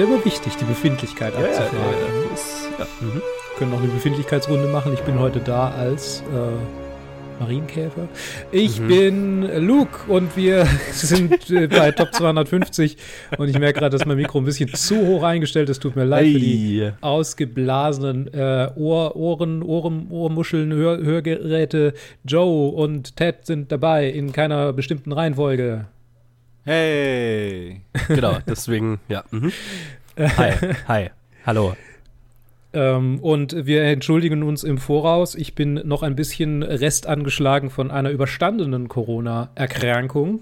ja immer wichtig, die Befindlichkeit Ja, abzufragen. ja, ja. Ist, ja. Mhm. Wir können noch eine Befindlichkeitsrunde machen. Ich bin heute da als äh, Marienkäfer. Ich Mhm. bin Luke und wir sind äh, bei Top 250 und ich merke gerade, dass mein Mikro ein bisschen zu hoch eingestellt ist. Tut mir leid für die ausgeblasenen äh, Ohr, Ohren, Ohren, Ohrmuscheln, Hör, Hörgeräte. Joe und Ted sind dabei in keiner bestimmten Reihenfolge. Hey! Genau, deswegen, ja. Mhm. Hi, hi, hallo. Ähm, und wir entschuldigen uns im Voraus. Ich bin noch ein bisschen restangeschlagen von einer überstandenen Corona-Erkrankung.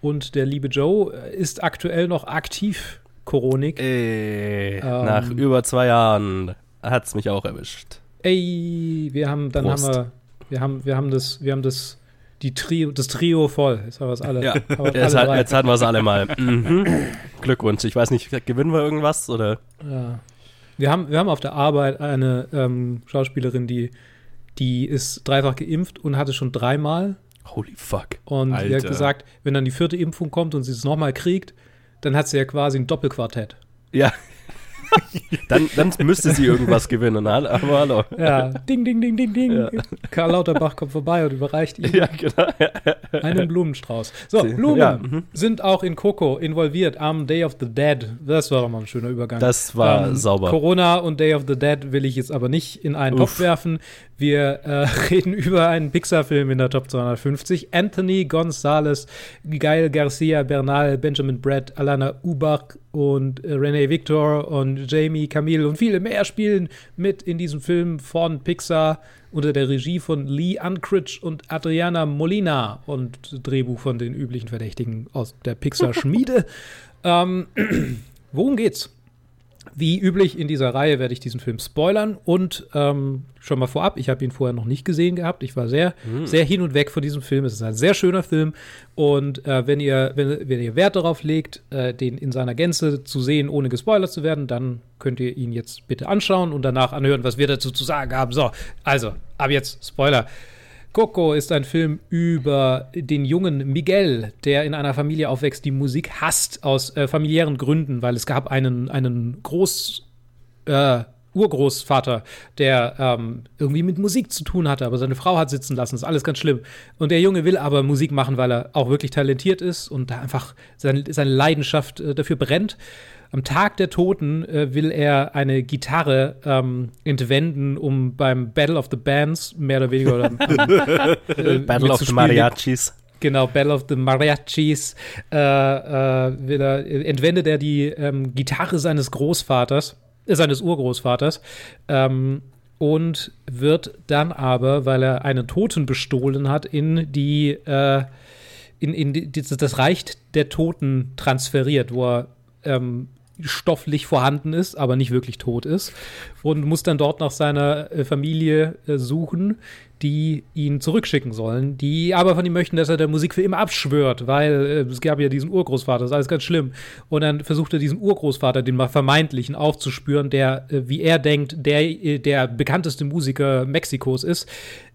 Und der liebe Joe ist aktuell noch aktiv Koronik. Ey, Ähm. nach über zwei Jahren hat's mich auch erwischt. Ey, wir haben, dann Prost. haben wir, wir haben, wir haben das, wir haben das, die Trio, das Trio voll. Jetzt haben wir es alle. Ja, haben jetzt, alle hat, jetzt hatten wir es alle mal. Mhm. Glückwunsch. Ich weiß nicht, gewinnen wir irgendwas oder? Ja. Wir haben, wir haben auf der Arbeit eine ähm, Schauspielerin, die, die ist dreifach geimpft und hatte schon dreimal Holy fuck. Und sie hat Alter. gesagt, wenn dann die vierte Impfung kommt und sie es nochmal kriegt, dann hat sie ja quasi ein Doppelquartett. Ja. Dann, dann müsste sie irgendwas gewinnen, ne? aber hallo. Ja, ding, ding, ding, ding, ding. Ja. Karl Lauterbach kommt vorbei und überreicht ihm Ja, genau. einen Blumenstrauß. So, Blumen ja, mhm. sind auch in Coco involviert am Day of the Dead. Das war doch mal ein schöner Übergang. Das war Ähm, sauber. Corona und Day of the Dead will ich jetzt aber nicht in einen Uff. Topf werfen. Wir äh, reden über einen Pixar-Film in der Top 250. Anthony Gonzalez, Gael Garcia Bernal, Benjamin Brett, Alana Ubach und äh, Renee Victor und Jamie Camille und viele mehr spielen mit in diesem Film von Pixar unter der Regie von Lee Unkrich und Adriana Molina und Drehbuch von den üblichen Verdächtigen aus der Pixar-Schmiede. ähm, worum geht's? Wie üblich in dieser Reihe werde ich diesen Film spoilern und ähm, schon mal vorab, ich habe ihn vorher noch nicht gesehen gehabt. Ich war sehr, sehr hin und weg von diesem Film. Es ist ein sehr schöner Film und äh, wenn, ihr, wenn, wenn ihr Wert darauf legt, äh, den in seiner Gänze zu sehen, ohne gespoilert zu werden, dann könnt ihr ihn jetzt bitte anschauen und danach anhören, was wir dazu zu sagen haben. So, also, ab jetzt Spoiler. Coco ist ein Film über den jungen Miguel, der in einer Familie aufwächst, die Musik hasst aus äh, familiären Gründen, weil es gab einen, einen Groß, äh, Urgroßvater, der ähm, irgendwie mit Musik zu tun hatte, aber seine Frau hat sitzen lassen. Ist alles ganz schlimm. Und der Junge will aber Musik machen, weil er auch wirklich talentiert ist und da einfach seine, seine Leidenschaft äh, dafür brennt. Am Tag der Toten äh, will er eine Gitarre ähm, entwenden, um beim Battle of the Bands mehr oder weniger oder, äh, Battle of the. Mariachis. Genau, Battle of the Mariachis äh, äh, er, entwendet er die ähm, Gitarre seines Großvaters, äh, seines Urgroßvaters, ähm, und wird dann aber, weil er einen Toten bestohlen hat, in die äh, in, in die, das das Reich der Toten transferiert, wo er ähm, stofflich vorhanden ist, aber nicht wirklich tot ist und muss dann dort nach seiner äh, Familie äh, suchen, die ihn zurückschicken sollen, die aber von ihm möchten, dass er der Musik für immer abschwört, weil äh, es gab ja diesen Urgroßvater, das ist alles ganz schlimm. Und dann versucht er diesen Urgroßvater, den mal vermeintlichen, aufzuspüren, der, wie er denkt, der, der bekannteste Musiker Mexikos ist.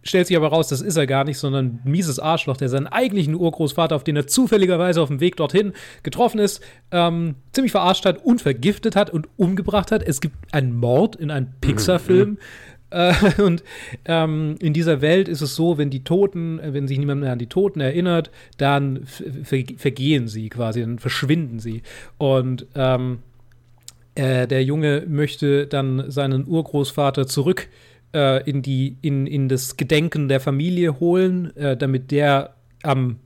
Stellt sich aber raus, das ist er gar nicht, sondern ein mieses Arschloch, der seinen eigentlichen Urgroßvater, auf den er zufälligerweise auf dem Weg dorthin getroffen ist, ähm, ziemlich verarscht hat und vergiftet hat und umgebracht hat. Es gibt einen Mord in einem Pixar-Film. Äh, und ähm, in dieser Welt ist es so, wenn die Toten, äh, wenn sich niemand mehr an die Toten erinnert, dann ver vergehen sie quasi, dann verschwinden sie. Und ähm, äh, der Junge möchte dann seinen Urgroßvater zurück äh, in, die, in, in das Gedenken der Familie holen, äh, damit der am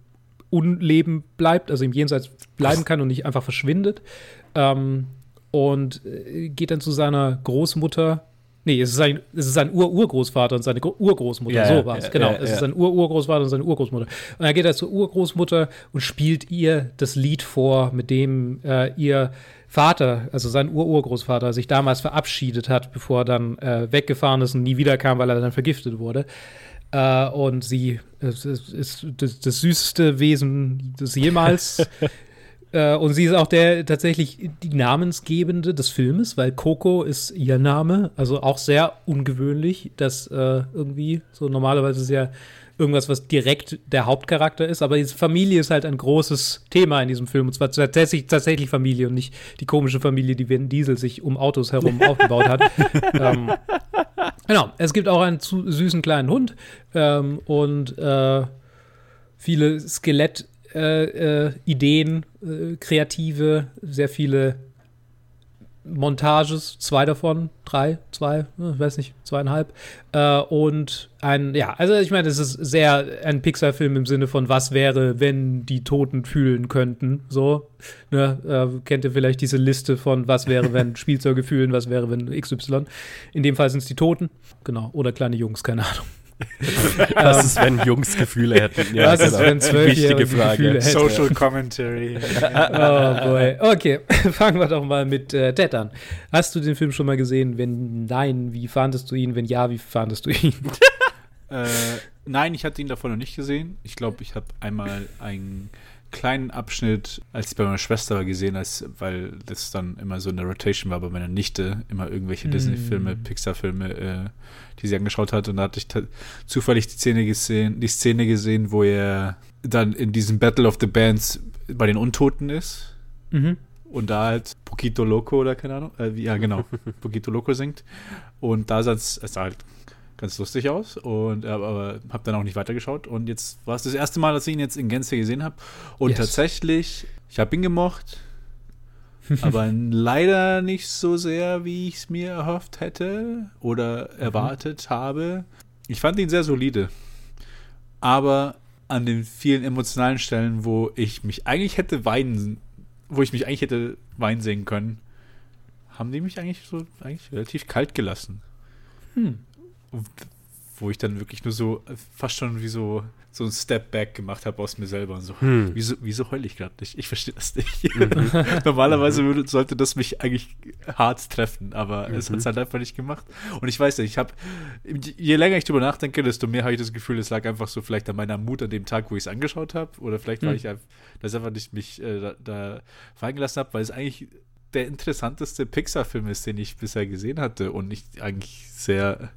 Unleben bleibt, also im Jenseits bleiben kann und nicht einfach verschwindet. Ähm, und äh, geht dann zu seiner Großmutter. Nee, es ist sein, es ist sein Ur-Urgroßvater und seine Gro Urgroßmutter. Ja, so war es, ja, genau. ja, es ist sein Ur-Urgroßvater und seine Urgroßmutter. Und dann geht er zur Urgroßmutter und spielt ihr das Lied vor, mit dem äh, ihr Vater, also sein Ur-Urgroßvater, sich damals verabschiedet hat, bevor er dann äh, weggefahren ist und nie wiederkam, weil er dann vergiftet wurde. Äh, und sie ist, ist das, das süßeste Wesen des jemals. äh, und sie ist auch der tatsächlich die Namensgebende des Filmes, weil Coco ist ihr Name. Also auch sehr ungewöhnlich, dass äh, irgendwie so normalerweise ist ja irgendwas, was direkt der Hauptcharakter ist, aber Familie ist halt ein großes Thema in diesem Film und zwar tatsächlich, tatsächlich Familie und nicht die komische Familie, die Vin Diesel sich um Autos herum aufgebaut hat. ähm, genau, es gibt auch einen süßen kleinen Hund ähm, und äh, viele Skelett- äh, äh, äh, kreative, sehr viele Montages, zwei davon, drei, zwei, ich weiß nicht, zweieinhalb. Äh, und ein, ja, also ich meine, es ist sehr ein Pixar-Film im Sinne von, was wäre, wenn die Toten fühlen könnten. So, ne, äh, kennt ihr vielleicht diese Liste von, was wäre, wenn Spielzeuge fühlen, was wäre, wenn XY. In dem Fall sind es die Toten, genau, oder kleine Jungs, keine Ahnung. Was ist, wenn Jungs Gefühle hätten? Ja, Was ist, wenn Zwölfjährige Wichtige Frage. Gefühle hätten? Social Commentary. Oh boy. Okay, fangen wir doch mal mit äh, Ted an. Hast du den Film schon mal gesehen? Wenn nein, wie fandest du ihn? Wenn ja, wie fandest du ihn? äh, nein, ich hatte ihn davor noch nicht gesehen. Ich glaube, ich habe einmal einen kleinen Abschnitt, als ich bei meiner Schwester war, gesehen, als, weil das dann immer so eine Rotation war bei meiner Nichte, immer irgendwelche Mm. Disney-Filme, Pixar-Filme, äh, die sie angeschaut hat. Und da hatte ich zufällig die Szene gesehen, die Szene gesehen, wo er dann in diesem Battle of the Bands bei den Untoten ist. mhm. Und da halt Poquito Loco oder keine Ahnung, äh, ja genau, Poquito Loco singt. Und da sah sah halt ganz lustig aus und äh, aber habe dann auch nicht weitergeschaut und jetzt war es das erste Mal, dass ich ihn jetzt in Gänze gesehen habe und Yes. tatsächlich, ich habe ihn gemocht, aber leider nicht so sehr, wie ich es mir erhofft hätte oder erwartet habe. Ich fand ihn sehr solide, aber an den vielen emotionalen Stellen, wo ich mich eigentlich hätte weinen, wo ich mich eigentlich hätte weinen sehen können, haben die mich eigentlich so eigentlich relativ kalt gelassen. Hm. Wo ich dann wirklich nur so äh, fast schon wie so so ein Step Back gemacht habe aus mir selber und so. Hm. Wieso, wieso heule ich gerade nicht? Ich verstehe das nicht. Normalerweise würde, sollte das mich eigentlich hart treffen, aber es hat es halt einfach nicht gemacht. Und ich weiß nicht, ich habe, je länger ich drüber nachdenke, desto mehr habe ich das Gefühl, es lag einfach so vielleicht an meiner Mut an dem Tag, wo ich es angeschaut habe. Oder vielleicht war Hm. ich einfach, dass ich einfach nicht mich äh, da, da fallen gelassen habe, weil es eigentlich der interessanteste Pixar-Film ist, den ich bisher gesehen hatte und ich eigentlich sehr,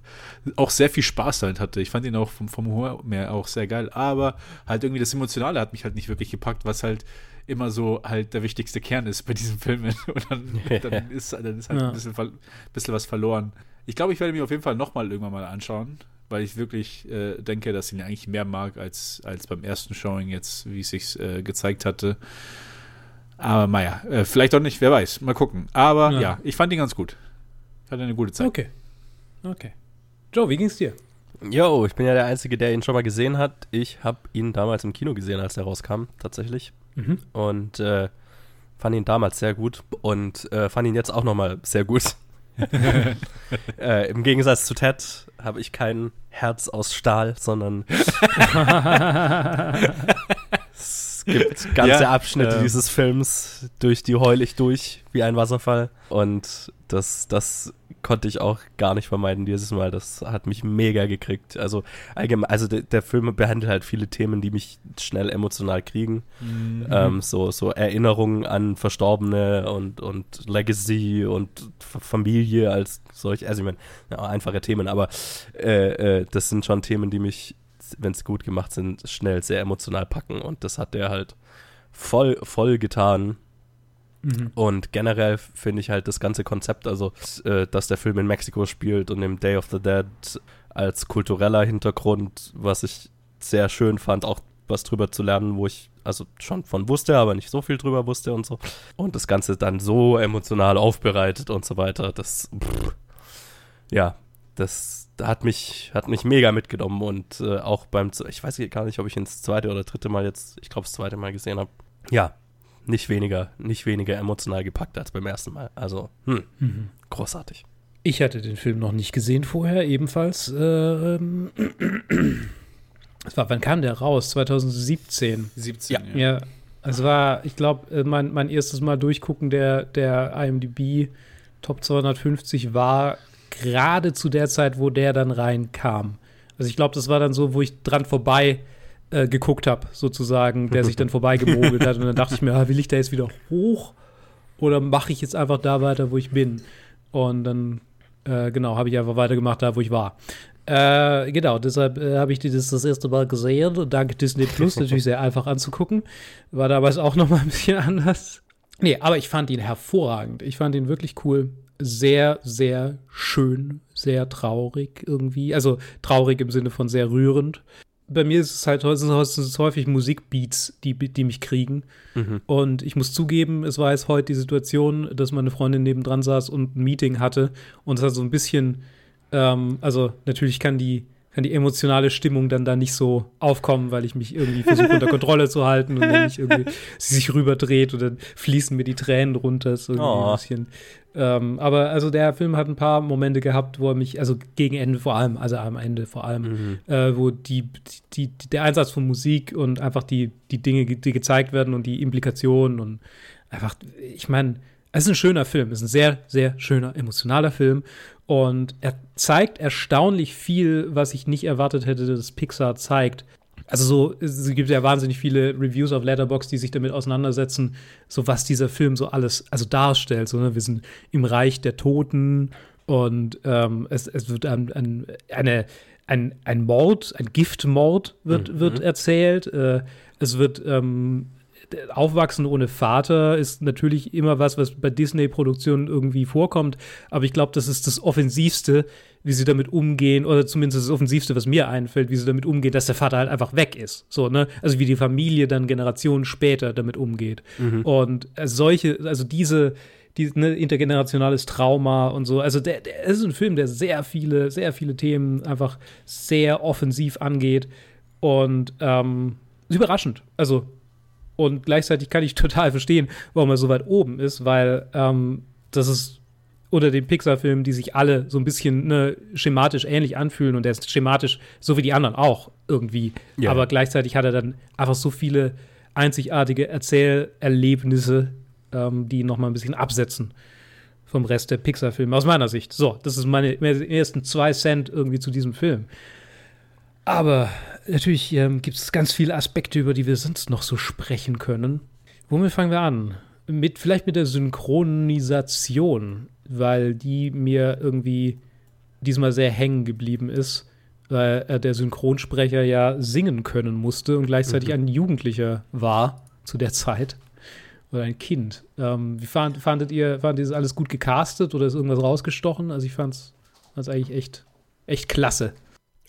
auch sehr viel Spaß damit hatte. Ich fand ihn auch vom, vom Humor mehr auch sehr geil, aber halt irgendwie das Emotionale hat mich halt nicht wirklich gepackt, was halt immer so halt der wichtigste Kern ist bei diesen Filmen und dann, dann, ist, dann ist halt Ja. ein bisschen, bisschen was verloren. Ich glaube, ich werde mir auf jeden Fall nochmal irgendwann mal anschauen, weil ich wirklich äh, denke, dass ich ihn eigentlich mehr mag als, als beim ersten Showing jetzt, wie es sich äh, gezeigt hatte. Aber naja, äh, vielleicht auch nicht, wer weiß. Mal gucken. Aber Ja. ja, ich fand ihn ganz gut. Ich hatte eine gute Zeit. Okay. Okay. Joe, wie ging's dir? Yo, ich bin ja der Einzige, der ihn schon mal gesehen hat. Ich habe ihn damals im Kino gesehen, als er rauskam, tatsächlich. Mhm. Und äh, fand ihn damals sehr gut und äh, fand ihn jetzt auch nochmal sehr gut. äh, Im Gegensatz zu Ted habe ich kein Herz aus Stahl, sondern es gibt ganze Ja, Abschnitte ähm. dieses Films, durch die heul ich durch wie ein Wasserfall. Und das, das konnte ich auch gar nicht vermeiden dieses Mal. Das hat mich mega gekriegt. Also allgemein, also der, der Film behandelt halt viele Themen, die mich schnell emotional kriegen. Mhm. Ähm, so, so Erinnerungen an Verstorbene und, und Legacy und Familie als solch, also ich meine, ja, einfache Themen, aber äh, äh, das sind schon Themen, die mich, wenn sie gut gemacht sind, schnell sehr emotional packen und das hat der halt voll, voll getan. Mhm. Und generell finde ich halt das ganze Konzept, also äh, dass der Film in Mexiko spielt und im Day of the Dead als kultureller Hintergrund, was ich sehr schön fand, auch was drüber zu lernen, wo ich also schon von wusste, aber nicht so viel drüber wusste und so. Und das Ganze dann so emotional aufbereitet und so weiter, das, pff, ja, das hat mich, hat mich mega mitgenommen und äh, auch beim, ich weiß gar nicht, ob ich ihn das zweite oder dritte Mal jetzt, ich glaube das zweite Mal gesehen habe. Ja, nicht weniger, nicht weniger emotional gepackt als beim ersten Mal. Also, hm, Mhm. großartig. Ich hatte den Film noch nicht gesehen vorher, ebenfalls. Äh, ähm, es war, wann kam der raus? 2017. 17, Ja, es war, ich glaube, mein, mein erstes Mal durchgucken der, der IMDb Top 250 war gerade zu der Zeit, wo der dann reinkam. Also ich glaube, das war dann so, wo ich dran vorbei äh, geguckt habe, sozusagen, der sich dann vorbei gemogelt hat. Und dann dachte ich mir, ah, will ich da jetzt wieder hoch oder mache ich jetzt einfach da weiter, wo ich bin? Und dann, äh, genau, habe ich einfach weitergemacht, da wo ich war. Äh, genau, deshalb äh, habe ich das das erste Mal gesehen dank Disney Plus natürlich sehr einfach anzugucken. War damals auch noch mal ein bisschen anders. Nee, aber ich fand ihn hervorragend. Ich fand ihn wirklich cool. Sehr, sehr schön, sehr traurig irgendwie. Also traurig im Sinne von sehr rührend. Bei mir ist es halt sind es häufig Musikbeats, die, die mich kriegen. Mhm. Und ich muss zugeben, es war jetzt heute die Situation, dass meine Freundin nebendran saß und ein Meeting hatte und es hat so ein bisschen ähm, also natürlich kann die, kann die emotionale Stimmung dann da nicht so aufkommen, weil ich mich irgendwie versuche unter Kontrolle zu halten und dann nicht irgendwie sie sich rüberdreht und dann fließen mir die Tränen runter. So Oh. ein bisschen. Ähm, aber also der Film hat ein paar Momente gehabt, wo er mich, also gegen Ende vor allem, also am Ende vor allem, Mhm. äh, wo die, die, die, der Einsatz von Musik und einfach die, die Dinge, die gezeigt werden und die Implikationen und einfach, ich meine, es ist ein schöner Film, es ist ein sehr, sehr schöner, emotionaler Film und er zeigt erstaunlich viel, was ich nicht erwartet hätte, dass Pixar zeigt. Also so, es gibt ja wahnsinnig viele Reviews auf Letterboxd, die sich damit auseinandersetzen, so was dieser Film so alles, also darstellt. So, ne? Wir sind im Reich der Toten und ähm, es, es wird ein, ein, eine, ein, ein Mord, ein Giftmord wird, Mhm. wird erzählt. Äh, es wird ähm, Aufwachsen ohne Vater ist natürlich immer was, was bei Disney-Produktionen irgendwie vorkommt. Aber ich glaube, das ist das Offensivste, wie sie damit umgehen, oder zumindest das Offensivste, was mir einfällt, wie sie damit umgehen, dass der Vater halt einfach weg ist. So, ne? Also wie die Familie dann Generationen später damit umgeht. Und äh, solche, also diese, die, ne, intergenerationales Trauma und so. Also der, der es ist ein Film, der sehr viele, sehr viele Themen einfach sehr offensiv angeht. Und ähm, ist überraschend. Also und gleichzeitig kann ich total verstehen, warum er so weit oben ist, weil ähm, das ist unter den Pixar-Filmen, die sich alle so ein bisschen ne, schematisch ähnlich anfühlen und der ist schematisch, so wie die anderen auch irgendwie. Ja. Aber gleichzeitig hat er dann einfach so viele einzigartige Erzählerlebnisse, ähm, die ihn noch mal ein bisschen absetzen vom Rest der Pixar-Filme, aus meiner Sicht. So, das ist meine ersten zwei Cent irgendwie zu diesem Film. Aber natürlich ähm, gibt es ganz viele Aspekte, über die wir sonst noch so sprechen können. Womit fangen wir an? Mit, vielleicht mit der Synchronisation, weil die mir irgendwie diesmal sehr hängen geblieben ist, weil äh, der Synchronsprecher ja singen können musste und gleichzeitig Mhm. ein Jugendlicher war zu der Zeit. Oder ein Kind. Ähm, wie fand, fandet ihr, fandet ihr das alles gut gecastet oder ist irgendwas rausgestochen? Also ich fand es eigentlich echt, echt klasse.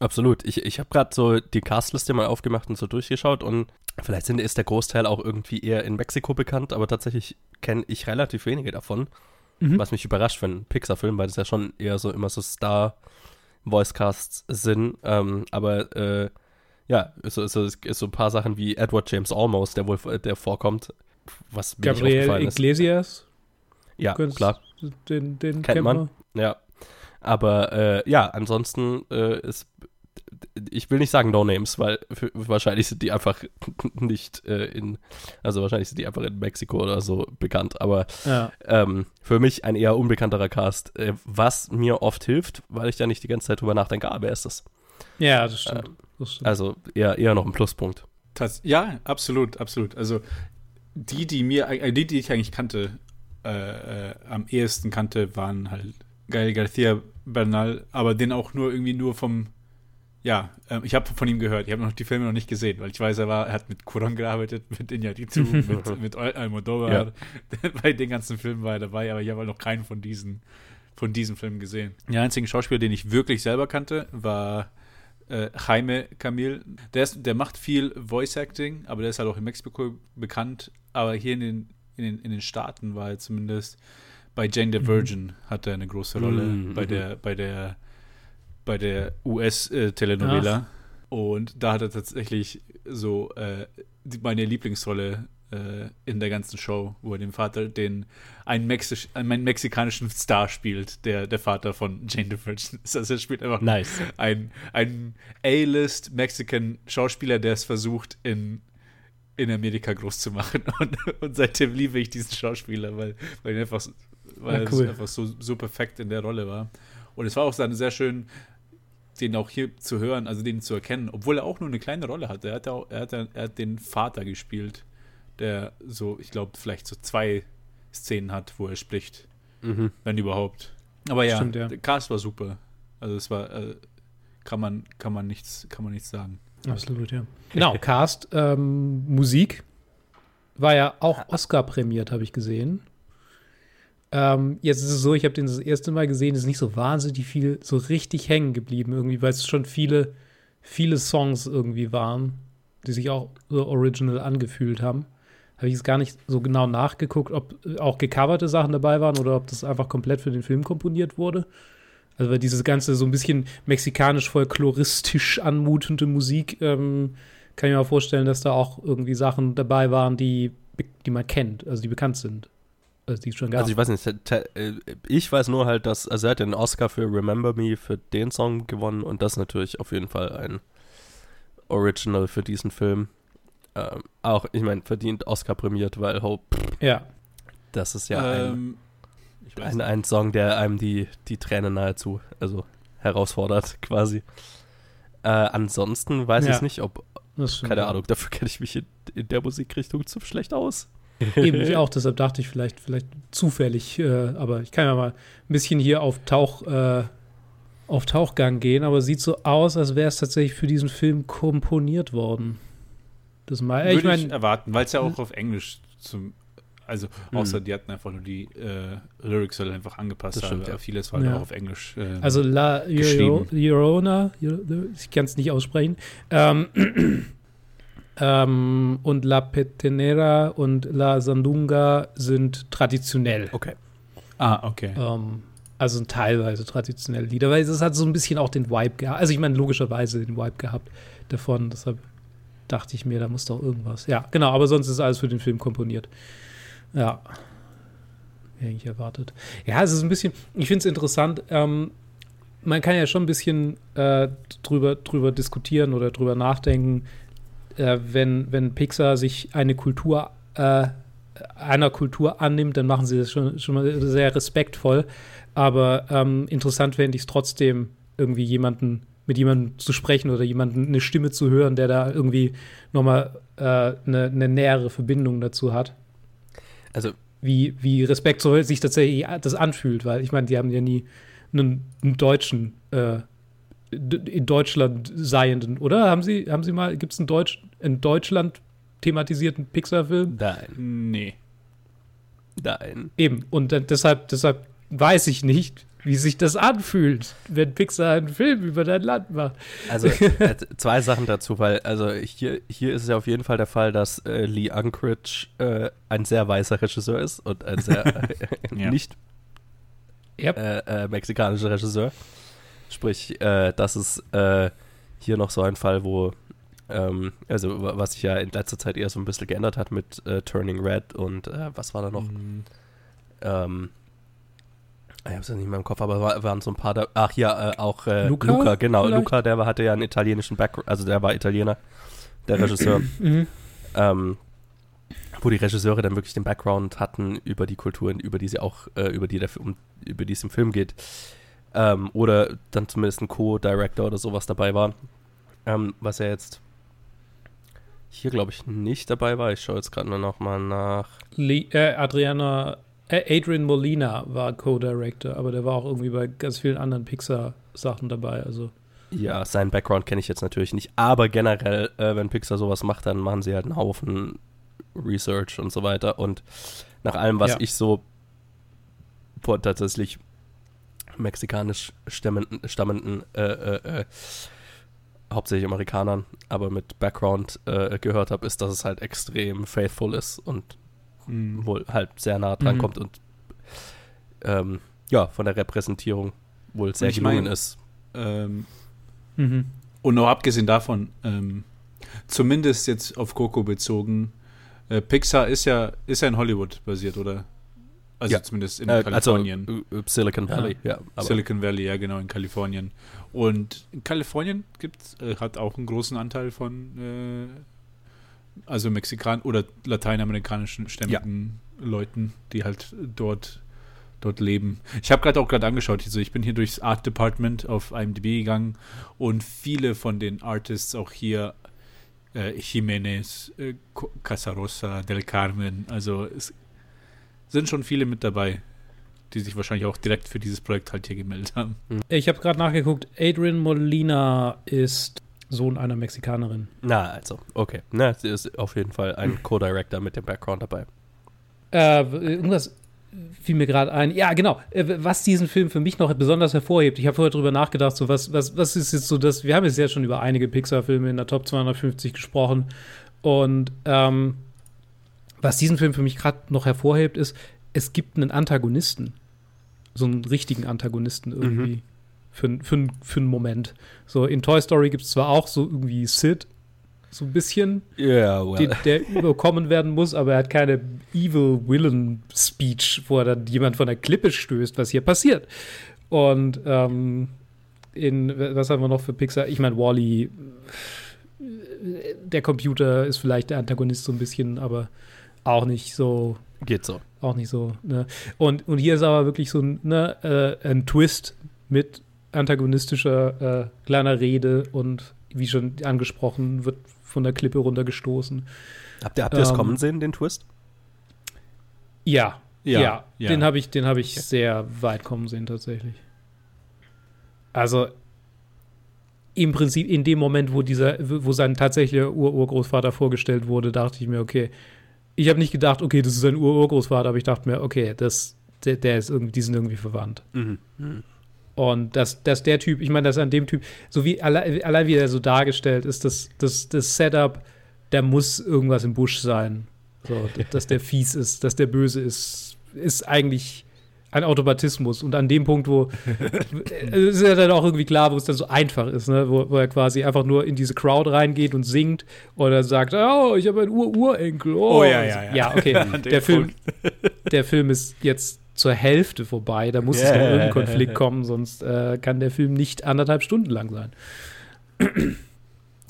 Absolut. Ich, ich habe gerade so die Castliste mal aufgemacht und so durchgeschaut und vielleicht sind, ist der Großteil auch irgendwie eher in Mexiko bekannt, aber tatsächlich kenne ich relativ wenige davon, Mhm. was mich überrascht für einen Pixar-Film, weil das ja schon eher so immer so Star-Voicecasts sind. Ähm, aber äh, ja, so, so, so ein paar Sachen wie Edward James Olmos, der wohl der vorkommt, was mir nicht Gabriel ist. Iglesias, Ja, klar. den, den Kennt man. wir. Ja. Aber äh, ja, ansonsten äh, ist. Ich will nicht sagen No Names, weil für, wahrscheinlich sind die einfach nicht äh, in. Also wahrscheinlich sind die einfach in Mexiko oder so bekannt. Aber Ja. ähm, für mich ein eher unbekannterer Cast, äh, was mir oft hilft, weil ich da nicht die ganze Zeit drüber nachdenke, ah, wer ist das? ja, das stimmt. das stimmt. Also eher, eher noch ein Pluspunkt. Tats ja, absolut, absolut. Also die, die mir, äh, die, die ich eigentlich kannte, äh, äh, am ehesten kannte, waren halt Gael García Bernal, aber den auch nur irgendwie nur vom, ja, äh, ich habe von ihm gehört. Ich habe noch die Filme noch nicht gesehen, weil ich weiß, er war, er hat mit Cuarón gearbeitet, mit Iñárritu, mit, mit Al- Almodóvar. Bei den ganzen Filmen war er dabei, aber ich habe halt noch keinen von diesen, von diesen Filmen gesehen. Der einzige Schauspieler, den ich wirklich selber kannte, war äh, Jaime Camil. Der, ist, der macht viel Voice Acting, aber der ist halt auch in Mexiko bekannt. Aber hier in den, in den, in den Staaten war er zumindest bei Jane the Virgin hat er eine große Rolle Mhm, bei mhm. der bei der bei der US-Telenovela. Und da hat er tatsächlich so äh, die, meine Lieblingsrolle äh, in der ganzen Show, wo er den Vater, den einen, Mexisch, einen mexikanischen Star spielt, der der Vater von Jane the Virgin ist. Also er spielt einfach Nice. ein, ein A-List Mexican Schauspieler, der es versucht, in, in Amerika groß zu machen. Und, und seitdem liebe ich diesen Schauspieler, weil, weil er einfach, weil er cool. einfach so, so perfekt in der Rolle war. Und es war auch dann sehr schön, den auch hier zu hören, also den zu erkennen, obwohl er auch nur eine kleine Rolle hatte. Er hat, auch, er hat, er hat den Vater gespielt, der so, ich glaube, vielleicht so zwei Szenen hat, wo er spricht, Mhm. wenn überhaupt. Aber ja, Stimmt, ja. der Cast war super. Also es war äh, kann man, kann man nichts, kann man nichts sagen. Absolut, ja. Genau, Cast, ähm, Musik war ja auch Oscar prämiert, habe ich gesehen. Ähm, jetzt ist es so, ich habe den das erste Mal gesehen, ist nicht so wahnsinnig viel so richtig hängen geblieben irgendwie, weil es schon viele, viele Songs irgendwie waren, die sich auch so original angefühlt haben. Habe ich jetzt gar nicht so genau nachgeguckt, ob auch gecoverte Sachen dabei waren oder ob das einfach komplett für den Film komponiert wurde. Also weil dieses ganze so ein bisschen mexikanisch-folkloristisch anmutende Musik, ähm, kann ich mir vorstellen, dass da auch irgendwie Sachen dabei waren, die, die man kennt, also die bekannt sind. Also die schon gab. Also ich weiß nicht, äh, ich weiß nur halt, dass, also er hat den Oscar für Remember Me für den Song gewonnen und das ist natürlich auf jeden Fall ein Original für diesen Film. Ähm, auch, ich meine, verdient Oscar prämiert, weil Hope. Ja. Das ist ja ähm, ein, ein, ein, Song, der einem die, die Tränen nahezu, also herausfordert quasi. Äh, ansonsten weiß ja. ich nicht, ob. Keine Ahnung, dafür kenne ich mich in, in der Musikrichtung zu schlecht aus. Eben, ich auch, deshalb dachte ich vielleicht, vielleicht zufällig, äh, aber ich kann ja mal ein bisschen hier auf Tauch, äh, auf Tauchgang gehen, aber sieht so aus, als wäre es tatsächlich für diesen Film komponiert worden. Das mal, Würde ich, mein, ich erwarten, weil es ja auch auf Englisch zum, also hm. außer die hatten einfach nur die äh, Lyrics halt einfach angepasst, das stimmt, aber ja. vieles war halt ja. auch auf Englisch. Äh, also La Llorona, ich kann es nicht aussprechen. Ähm, Ähm, und La Petenera und La Sandunga sind traditionell. Okay. Ah, okay. Ähm, also sind teilweise traditionelle Lieder, weil es hat so ein bisschen auch den Vibe gehabt. Also ich meine, logischerweise den Vibe gehabt davon. Deshalb dachte ich mir, da muss doch irgendwas. Ja, genau, aber sonst ist alles für den Film komponiert. Ja. Hätte ich erwartet. Ja, es ist ein bisschen, ich finde es interessant, ähm, man kann ja schon ein bisschen äh, drüber, drüber diskutieren oder drüber nachdenken, äh, wenn, wenn Pixar sich eine Kultur, äh, einer Kultur annimmt, dann machen sie das schon, schon mal sehr respektvoll. Aber ähm, interessant fände ich es trotzdem, irgendwie jemanden, mit jemandem zu sprechen oder jemanden eine Stimme zu hören, der da irgendwie nochmal äh, eine, eine nähere Verbindung dazu hat. Also wie, wie respektvoll sich tatsächlich das anfühlt, weil ich meine, die haben ja nie einen, einen Deutschen äh, in Deutschland seienden, oder? Haben Sie, haben Sie mal, gibt es einen Deutsch, in Deutschland thematisierten Pixar-Film? Nein. Nee. Nein. Eben. Und dann, deshalb, deshalb weiß ich nicht, wie sich das anfühlt, wenn Pixar einen Film über dein Land macht. Also äh, zwei Sachen dazu, weil also hier, hier ist es ja auf jeden Fall der Fall, dass äh, Lee Unkrich äh, ein sehr weißer Regisseur ist und ein sehr ja. nicht yep. Äh, äh, mexikanischer Regisseur. Sprich, äh, das ist äh, hier noch so ein Fall, wo, ähm, also was sich ja in letzter Zeit eher so ein bisschen geändert hat mit äh, Turning Red und äh, was war da noch? Mhm. Ähm, ich hab's ja nicht mehr im Kopf, aber war, waren so ein paar da. Ach ja, äh, auch äh, Luca, Luca, genau. Vielleicht? Luca, der hatte ja einen italienischen Background, also der war Italiener, der Regisseur. Mhm. Ähm, wo die Regisseure dann wirklich den Background hatten über die Kulturen, über die sie auch, äh, über die der um, über die es im Film geht. Ähm, oder dann zumindest ein Co-Director oder sowas dabei war. Ähm, was er jetzt hier, glaube ich, nicht dabei war. Ich schaue jetzt gerade nur noch mal nach. Lee, äh, Adriana, äh, Adrian Molina war Co-Director, aber der war auch irgendwie bei ganz vielen anderen Pixar-Sachen dabei. Also. Ja, seinen Background kenne ich jetzt natürlich nicht, aber generell, äh, wenn Pixar sowas macht, dann machen sie halt einen Haufen Research und so weiter. Und nach allem, was ja. ich so tatsächlich mexikanisch stammenden, stammenden äh, äh, äh, hauptsächlich Amerikanern, aber mit Background äh, gehört habe, ist, dass es halt extrem faithful ist und mhm. wohl halt sehr nah dran mhm. kommt und ähm, ja, von der Repräsentierung wohl sehr gelungen mein, ist. Ähm, mhm. Und noch abgesehen davon, ähm, zumindest jetzt auf Coco bezogen, äh, Pixar ist ja, ist ja in Hollywood basiert, oder? Also ja. zumindest in äh, Kalifornien. Also, Silicon Valley, ja. ja Silicon Valley, ja genau, in Kalifornien. Und in Kalifornien gibt's, äh, hat auch einen großen Anteil von äh, also Mexikan oder lateinamerikanischen stämmigen ja. Leuten, die halt dort dort leben. Ich habe gerade auch gerade angeschaut, also ich bin hier durchs Art Department auf IMDb gegangen und viele von den Artists auch hier äh, Jiménez, äh, Casarosa, Del Carmen, also es sind schon viele mit dabei. die sich wahrscheinlich auch direkt für dieses Projekt halt hier gemeldet haben. Ich habe gerade nachgeguckt, Adrian Molina ist Sohn einer Mexikanerin. Na, also, okay. Na, sie ist auf jeden Fall ein Co-Director mit dem Background dabei. Äh, irgendwas fiel mir gerade ein. Ja, genau. Äh, was diesen Film für mich noch besonders hervorhebt. Ich habe vorher drüber nachgedacht, so was, was, was ist jetzt so das. Wir haben jetzt ja schon über einige Pixar-Filme in der Top 250 gesprochen. Und ähm, was diesen Film für mich gerade noch hervorhebt, ist, es gibt einen Antagonisten. So einen richtigen Antagonisten irgendwie. Mhm. Für, für, für einen Moment. So, in Toy Story gibt es zwar auch so irgendwie Sid, so ein bisschen, yeah, well. den, der überkommen werden muss, aber er hat keine Evil Villain Speech, wo er dann jemand von der Klippe stößt, was hier passiert. Und ähm, in, was haben wir noch für Pixar? Ich meine, Wally, der Computer ist vielleicht der Antagonist so ein bisschen, aber auch nicht so. Geht so. Auch nicht so. Ne? Und, und hier ist aber wirklich so ein, ne, äh, ein Twist mit antagonistischer äh, kleiner Rede und wie schon angesprochen, wird von der Klippe runtergestoßen. Habt ihr, habt ihr ähm, das kommen sehen, den Twist? Ja, ja, ja. ja. den habe ich, den hab ich sehr weit kommen sehen, tatsächlich. Also im Prinzip in dem Moment, wo dieser, wo sein tatsächlicher Ur-Urgroßvater vorgestellt wurde, dachte ich mir, okay, ich habe nicht gedacht, okay, das ist sein Ur-Urgroßvater, aber ich dachte mir, okay, das, der, der ist irgendwie, die sind irgendwie verwandt. Mhm. Mhm. Und dass, dass der Typ, ich meine, dass an dem Typ, so wie allein, allein wie er so dargestellt ist, das, das, das Setup, der muss irgendwas im Busch sein. So, dass der fies ist, dass der böse ist, ist eigentlich ein Automatismus. Und an dem Punkt, wo es ist ja dann auch irgendwie klar, wo es dann so einfach ist, ne? wo, wo, er quasi einfach nur in diese Crowd reingeht und singt oder sagt, oh, ich habe einen Ur-Urenkel. Oh. oh, ja, ja, ja. Ja, okay. der, Film, der Film ist jetzt zur Hälfte vorbei. Da muss yeah. es noch irgendein Konflikt kommen, sonst äh, kann der Film nicht anderthalb Stunden lang sein.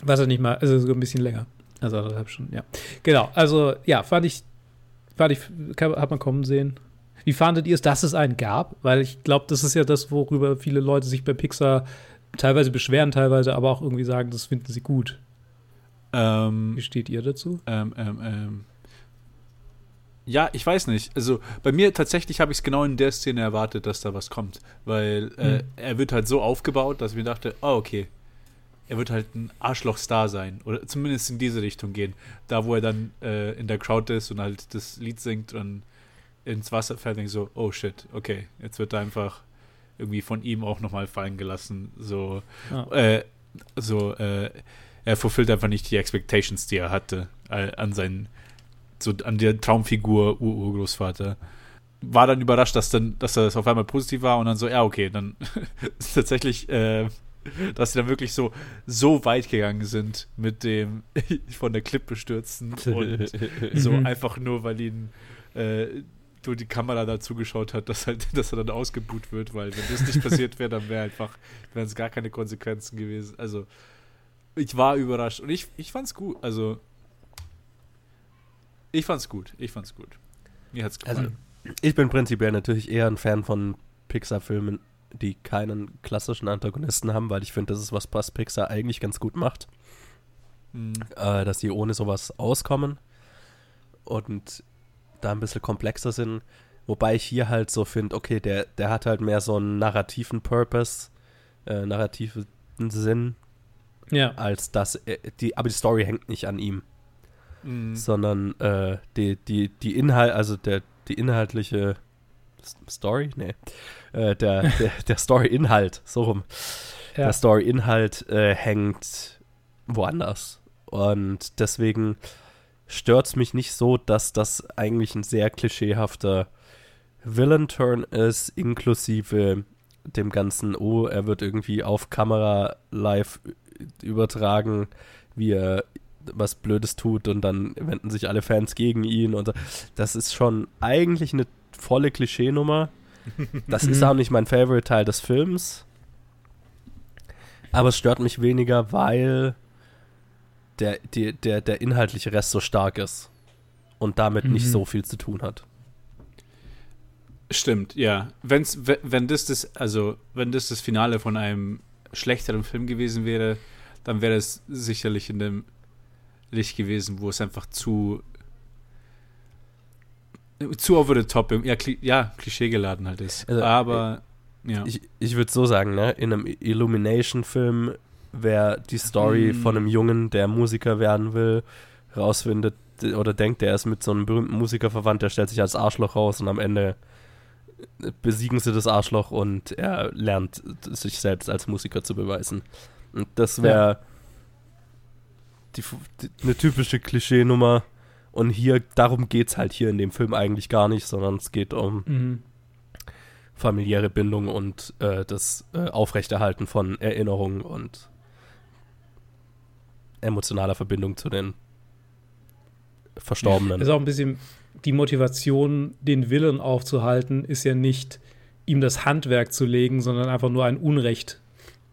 Was er nicht mal, also sogar ein bisschen länger. Also anderthalb Stunden, ja. Genau, also ja, fand ich, fand ich, hat man kommen sehen. Wie fandet ihr es, dass es einen gab? Weil ich glaube, das ist ja das, worüber viele Leute sich bei Pixar teilweise beschweren, teilweise aber auch irgendwie sagen, das finden sie gut. Ähm, Wie steht ihr dazu? Ähm, ähm, ähm ja, ich weiß nicht. Also bei mir tatsächlich habe ich es genau in der Szene erwartet, dass da was kommt. Weil äh, hm. er wird halt so aufgebaut, dass ich mir dachte, oh, okay. Er wird halt ein Arschloch-Star sein. Oder zumindest in diese Richtung gehen. Da, wo er dann äh, in der Crowd ist und halt das Lied singt und ins Wasser fällt, denke ich so, oh shit, okay. Jetzt wird er einfach irgendwie von ihm auch nochmal fallen gelassen. So, ja. äh, so, äh, er verfüllt einfach nicht die Expectations, die er hatte äh, an seinen so an der Traumfigur Urgroßvater. War dann überrascht, dass dann, dass das auf einmal positiv war und dann so, ja, okay, dann ist tatsächlich, äh, dass sie dann wirklich so, so weit gegangen sind mit dem von der Klippe stürzen und so einfach nur, weil ihn äh, nur die Kamera da zugeschaut hat, dass halt, dass er dann ausgebuht wird, weil wenn das nicht passiert wäre, dann wäre einfach, wären es gar keine Konsequenzen gewesen. Also ich war überrascht und ich, ich fand's gut. Also ich fand's gut. Ich fand's gut. Mir hat's gefallen. Also, ich bin prinzipiell natürlich eher ein Fan von Pixar-Filmen, die keinen klassischen Antagonisten haben, weil ich finde, das ist was, was Pixar eigentlich ganz gut macht. Mhm. Äh, dass sie ohne sowas auskommen und da ein bisschen komplexer sind. Wobei ich hier halt so finde, okay, der, der hat halt mehr so einen narrativen Purpose, äh, narrativen Sinn, ja. als dass, er, die, aber die Story hängt nicht an ihm mhm. sondern äh, die, die, die Inhalt, also der, die inhaltliche Story? Nee. Äh, der, der, der Story-Inhalt, so rum. Ja. Der Story-Inhalt äh, hängt woanders. Und deswegen stört es mich nicht so, dass das eigentlich ein sehr klischeehafter Villain-Turn ist, inklusive dem ganzen, oh, er wird irgendwie auf Kamera live übertragen, wie er was Blödes tut und dann wenden sich alle Fans gegen ihn und das ist schon eigentlich eine volle Klischeenummer. Das ist auch nicht mein Favorite Teil des Films. Aber es stört mich weniger, weil der, die, der, der inhaltliche Rest so stark ist und damit mhm. nicht so viel zu tun hat. Stimmt, ja. Wenn's, wenn das das, also wenn das das Finale von einem schlechteren Film gewesen wäre, dann wäre es sicherlich in dem Licht gewesen, wo es einfach zu zu over the top, ja, kli ja klischeegeladen halt ist. Also, Aber, ja. Ich, ich würde so sagen, ne, in einem Illumination-Film wäre die Story Hm. von einem Jungen, der Musiker werden will, rausfindet oder denkt, der ist mit so einem berühmten Musiker verwandt, der stellt sich als Arschloch raus und am Ende besiegen sie das Arschloch und er lernt sich selbst als Musiker zu beweisen. Und das wäre die, eine typische Klischee-Nummer. Und hier, darum geht es halt hier in dem Film eigentlich gar nicht, sondern es geht um Mhm. familiäre Bindung und äh, das äh, Aufrechterhalten von Erinnerungen und emotionaler Verbindung zu den Verstorbenen. Ist auch ein bisschen die Motivation, den Willen aufzuhalten, ist ja nicht, ihm das Handwerk zu legen, sondern einfach nur ein Unrecht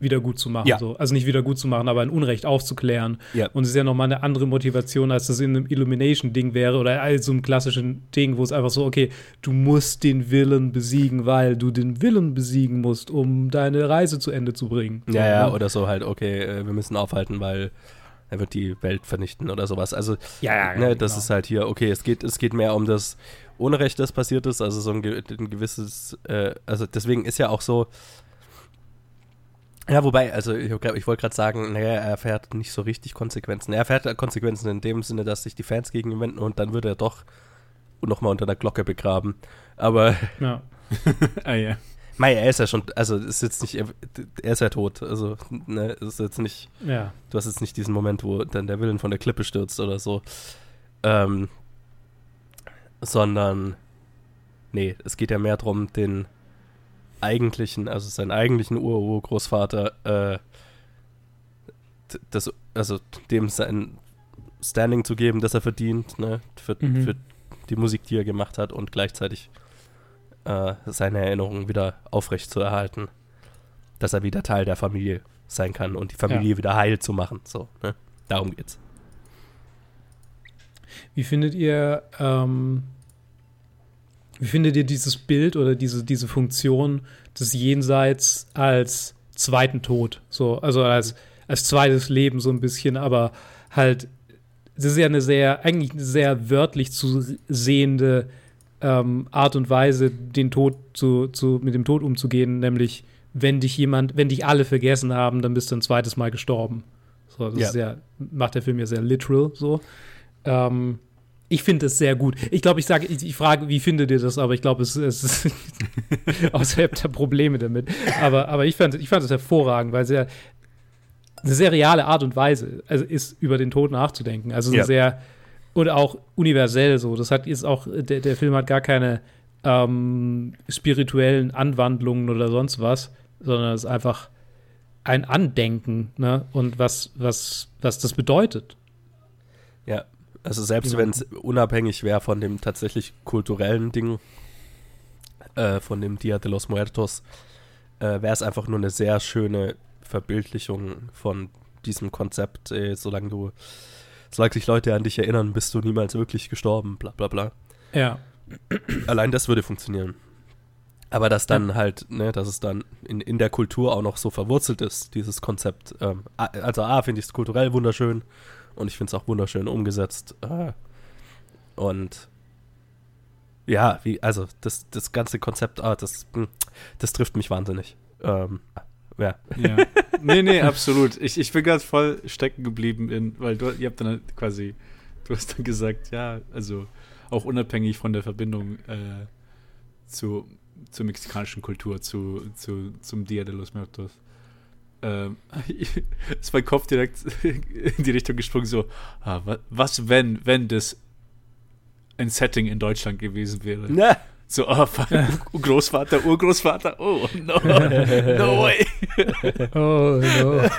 wieder gut zu machen. Ja. So. Also nicht wieder gut zu machen, aber ein Unrecht aufzuklären. Ja. Und es ist ja nochmal eine andere Motivation, als das in einem Illumination-Ding wäre oder all so einem klassischen Ding, wo es einfach so, okay, du musst den Willen besiegen, weil du den Willen besiegen musst, um deine Reise zu Ende zu bringen. Ja, ja, oder so halt, okay, äh, wir müssen aufhalten, weil er wird die Welt vernichten oder sowas. Also, ja, ja, ne, das genau. ist halt hier, okay, es geht, es geht mehr um das Unrecht, das passiert ist, also so ein, ge- ein gewisses, äh, also deswegen ist ja auch so, ja, wobei, also ich, ich wollte gerade sagen, naja, er erfährt nicht so richtig Konsequenzen. Er erfährt Konsequenzen in dem Sinne, dass sich die Fans gegen ihn wenden und dann wird er doch nochmal unter der Glocke begraben. Aber, Ja. ah, ja. Mei, er ist ja schon, also ist jetzt nicht, er, er ist ja tot. Also, ne, ist jetzt nicht, ja. du hast jetzt nicht diesen Moment, wo dann der Willen von der Klippe stürzt oder so. Ähm, sondern, nee, es geht ja mehr darum, den eigentlichen, also seinen eigentlichen Ur-Urgroßvater, äh, das, also dem sein Standing zu geben, das er verdient, ne, für, Mhm. für die Musik, die er gemacht hat und gleichzeitig äh, seine Erinnerungen wieder aufrecht zu erhalten, dass er wieder Teil der Familie sein kann und die Familie wieder heil zu machen, so, ne, darum geht's. Wie findet ihr, ähm, wie findet ihr dieses Bild oder diese, diese Funktion des Jenseits als zweiten Tod? So, also als, als zweites Leben so ein bisschen, aber halt, es ist ja eine sehr, eigentlich eine sehr wörtlich zu sehende ähm, Art und Weise, den Tod zu, zu, mit dem Tod umzugehen, nämlich wenn dich jemand, wenn dich alle vergessen haben, dann bist du ein zweites Mal gestorben. So, das Ja. ist ja, macht der Film ja sehr literal so. Ähm, ich finde es sehr gut. Ich glaube, ich sage, ich, ich frage, wie findet ihr das? Aber ich glaube, es, es ist außerhalb der Probleme damit. Aber, aber ich fand, ich fand es hervorragend, weil es ja eine sehr reale Art und Weise also ist, über den Tod nachzudenken. Also Ja. sehr und auch universell so. Das hat jetzt auch, der, der Film hat gar keine ähm, spirituellen Anwandlungen oder sonst was, sondern es ist einfach ein Andenken, ne? Und was, was, was das bedeutet. Ja, also selbst Genau. wenn es unabhängig wäre von dem tatsächlich kulturellen Ding, äh, von dem Dia de los Muertos, äh, wäre es einfach nur eine sehr schöne Verbildlichung von diesem Konzept, äh, solange du, solange sich Leute an dich erinnern, bist du niemals wirklich gestorben, bla bla bla. Ja. Allein das würde funktionieren. Aber dass dann halt, ne, dass es dann in, in der Kultur auch noch so verwurzelt ist, dieses Konzept. Ähm, also A, finde ich es kulturell wunderschön und ich finde es auch wunderschön umgesetzt. Äh, und ja, wie, also das, das ganze Konzept, ah, das, hm, das trifft mich wahnsinnig. Ähm, ja. Ja. Nee, nee, absolut. Ich, ich bin gerade voll stecken geblieben in, weil du, ihr habt dann halt quasi, du hast dann gesagt, ja, also auch unabhängig von der Verbindung äh, zu, zur mexikanischen Kultur, zu, zu, zum Dia de los Muertos. Ähm, ist mein Kopf direkt in die Richtung gesprungen, so, ah, wa- was, wenn, wenn das ein Setting in Deutschland gewesen wäre? Na, So, oh, Großvater, Urgroßvater, oh, no, no way. Oh, no.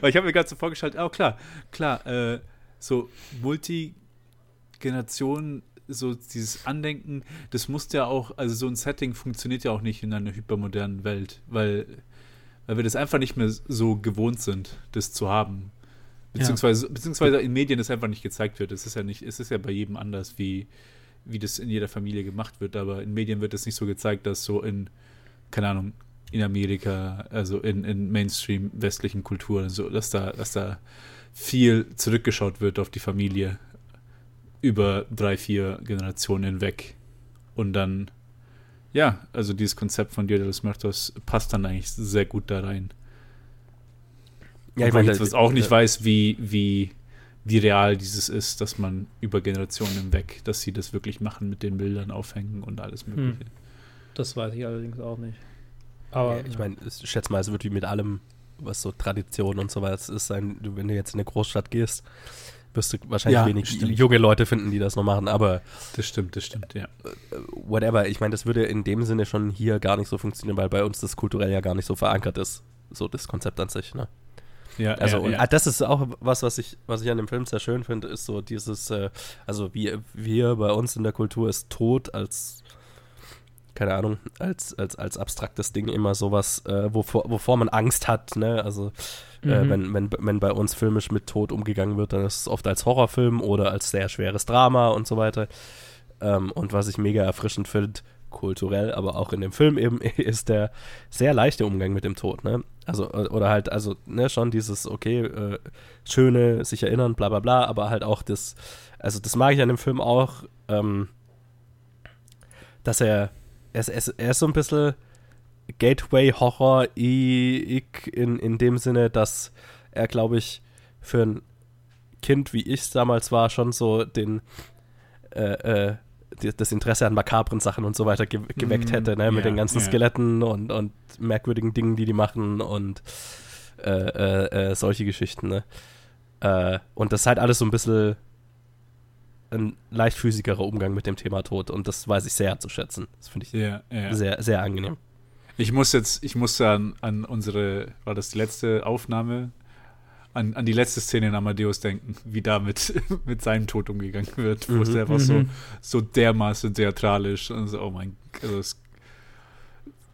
Weil ich habe mir gerade so vorgestellt, oh klar, klar, äh, so Multigeneration, so dieses Andenken, das muss ja auch, also so ein Setting funktioniert ja auch nicht in einer hypermodernen Welt, weil, weil wir das einfach nicht mehr so gewohnt sind, das zu haben. Beziehungsweise, beziehungsweise in Medien das einfach nicht gezeigt wird. Es ist ja nicht, es ist ja bei jedem anders, wie, wie das in jeder Familie gemacht wird, aber in Medien wird es nicht so gezeigt, dass so in, keine Ahnung, in Amerika, also in, in Mainstream westlichen Kulturen, so, dass da, dass da viel zurückgeschaut wird auf die Familie. über drei, vier Generationen hinweg. Und dann, ja, also dieses Konzept von Dia de los Muertos passt dann eigentlich sehr gut da rein. Ja, ich meine, ich auch nicht weiß, wie, wie, wie real dieses ist, dass man über Generationen hinweg, dass sie das wirklich machen mit den Bildern aufhängen und alles hm. Mögliche. Hm. Das weiß ich allerdings auch nicht. Aber ja, ich meine, ich schätze mal, es wird wie mit allem, was so Tradition und so weiter ist, sein, wenn du jetzt in eine Großstadt gehst, wirst du wahrscheinlich ja, wenig stimmt. junge Leute finden, die das noch machen, aber. Das stimmt, das stimmt, ja. Äh, whatever, ich meine, das würde in dem Sinne schon hier gar nicht so funktionieren, weil bei uns das kulturell ja gar nicht so verankert ist. So das Konzept an sich, ne? Ja, also ja, und ja. das ist auch was, was ich, was ich an dem Film sehr schön finde, ist so dieses, äh, also wie wir bei uns in der Kultur ist Tod als keine Ahnung, als, als, als abstraktes Ding immer sowas, äh, wovor, wovor man Angst hat, ne? Also äh, mhm. wenn, wenn, wenn bei uns filmisch mit Tod umgegangen wird, dann ist es oft als Horrorfilm oder als sehr schweres Drama und so weiter. Ähm, und was ich mega erfrischend finde, kulturell, aber auch in dem Film eben, ist der sehr leichte Umgang mit dem Tod, ne? Also, oder halt, also, ne, schon dieses, okay, äh, schöne, sich erinnern, bla bla bla, aber halt auch das, also das mag ich an dem Film auch, ähm, dass er, er, er, er ist so ein bisschen Gateway-Horror in, in dem Sinne, dass er, glaube ich, für ein Kind, wie ich es damals war, schon so den äh, äh, das Interesse an makabren Sachen und so weiter ge geweckt mm, hätte, ne? mit yeah, den ganzen yeah. Skeletten und, und merkwürdigen Dingen, die die machen und äh, äh, äh solche Geschichten. Ne? Äh, und das ist halt alles so ein bisschen ein leicht physischerer Umgang mit dem Thema Tod und das weiß ich sehr zu schätzen. Das finde ich yeah, sehr, sehr angenehm. Ich muss jetzt, ich muss an, an unsere, war das die letzte Aufnahme? An, an die letzte Szene in Amadeus denken, wie da mit, mit seinem Tod umgegangen wird, wo mhm. es einfach so, mhm. so dermaßen theatralisch und so, oh mein Gott, also es,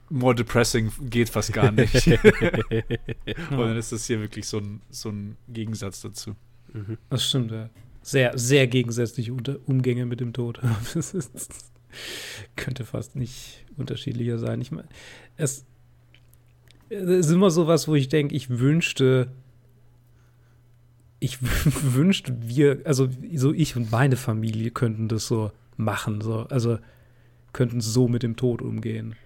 more depressing geht fast gar nicht. und dann ist das hier wirklich so ein, so ein Gegensatz dazu. Mhm. Das stimmt, ja. Sehr, sehr gegensätzliche Umgänge mit dem Tod. könnte fast nicht unterschiedlicher sein. Ich meine, es, es ist immer so was, wo ich denke, ich wünschte, ich wünschte, wir, also so ich und meine Familie könnten das so machen, so, also könnten so mit dem Tod umgehen.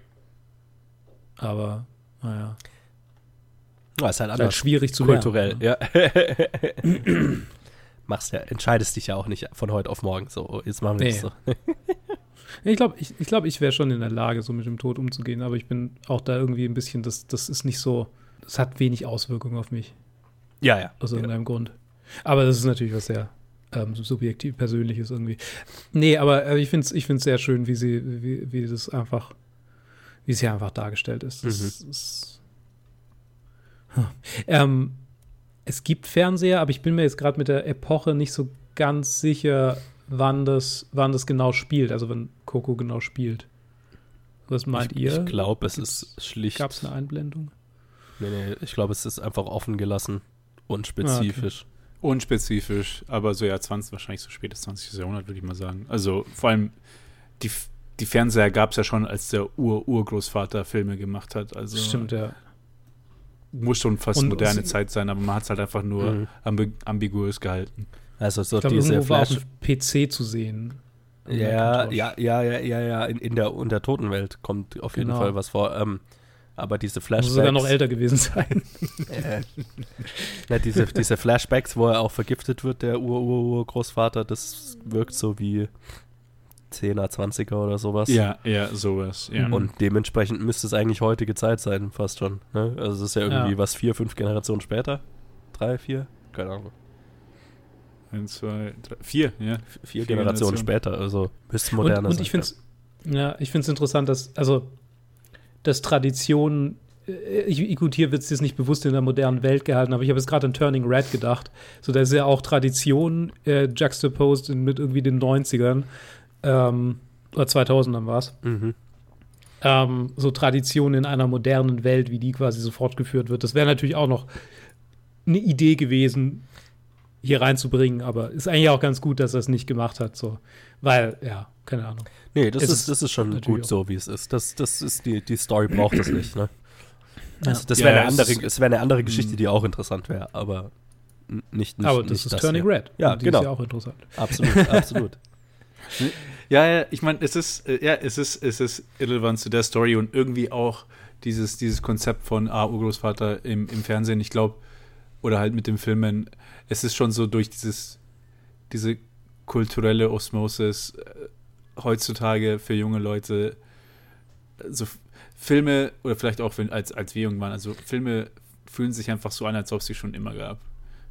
Aber, naja. Ja, ist halt, ist halt schwierig zu kulturell, lernen, ja. Machst ja, entscheidest dich ja auch nicht von heute auf morgen so. Jetzt machen wir nee. das so. Ich glaube, ich, ich, glaub, ich wäre schon in der Lage, so mit dem Tod umzugehen, aber ich bin auch da irgendwie ein bisschen, das, das ist nicht so, das hat wenig Auswirkungen auf mich. Ja, ja. Aus irgendeinem ja. Grund. Aber das ist natürlich was sehr ähm, subjektiv Persönliches irgendwie. Nee, aber äh, ich finde es ich find's sehr schön, wie sie, wie, wie das einfach, wie es hier einfach dargestellt ist. Das, mhm. ist huh. ähm, es gibt Fernseher, aber ich bin mir jetzt gerade mit der Epoche nicht so ganz sicher, wann das, wann das genau spielt, also wenn Coco genau spielt. Was meint ich, ihr? Ich glaube, es ist schlicht. Gab es eine Einblendung? Nee, nee, ich glaube, es ist einfach offen gelassen. Unspezifisch. Unspezifisch, aber so ja, 20, wahrscheinlich so spätes 20. Jahrhundert, würde ich mal sagen. Also vor allem die, die Fernseher gab es ja schon, als der Ur-Urgroßvater Filme gemacht hat. Also Stimmt, ja. Muss schon fast und, moderne Zeit sein, aber man hat es halt einfach nur mhm. ambi ambiguös gehalten. Also so ich glaub, diese Flash. Auf PC zu sehen. Ja, ja, ja, ja, ja, ja. In, in der, in der Totenwelt kommt auf jeden genau. Fall was vor. Ähm, aber diese Flashbacks. Muss sogar noch älter gewesen sein. äh, diese, diese Flashbacks, wo er auch vergiftet wird, der Ur-Ur-Großvater, das wirkt so wie 10er, 20er oder sowas. Ja, ja, sowas. Ja. Und dementsprechend müsste es eigentlich heutige Zeit sein, fast schon. Ne? Also es ist ja irgendwie ja. was, vier, fünf Generationen später? Drei, vier? Keine Ahnung. Eins, zwei, drei, vier, ja. Vier, vier Generationen, Generationen, später, also müsste moderner und, und ich finde es ja, ich finde es interessant, dass, also, dass Tradition, äh, ich, gut, hier wird es jetzt nicht bewusst in der modernen Welt gehalten, aber ich habe jetzt gerade an Turning Red gedacht. So, da ist ja auch Tradition äh, juxtaposed mit irgendwie den 90ern, ähm, oder 2000ern war es. Mhm. Ähm, so Tradition in einer modernen Welt, wie die quasi so fortgeführt wird. Das wäre natürlich auch noch eine Idee gewesen, hier reinzubringen, aber ist eigentlich auch ganz gut, dass er es nicht gemacht hat, so. Weil, ja, keine Ahnung. Nee, das, ist, das ist schon gut so, wie es ist. Das, das ist die, die Story braucht das nicht, ne? Also, das wäre ja, eine, andere, wär eine andere Geschichte, die auch interessant wäre, aber nicht, nicht Aber das nicht ist Turning hier. Red. Ja, die genau. ist ja auch interessant. Absolut, absolut. Ja, ja, ich meine, es ist, äh, ja, es ist, es ist irrelevant zu der Story und irgendwie auch dieses, dieses Konzept von ah, Urgroßvater im, im Fernsehen, ich glaube, oder halt mit dem Filmen, es ist schon so durch dieses, diese kulturelle Osmosis äh, heutzutage für junge Leute, so Filme, oder vielleicht auch wenn, als, als wir jung waren, also Filme fühlen sich einfach so an, als ob es sie schon immer gab.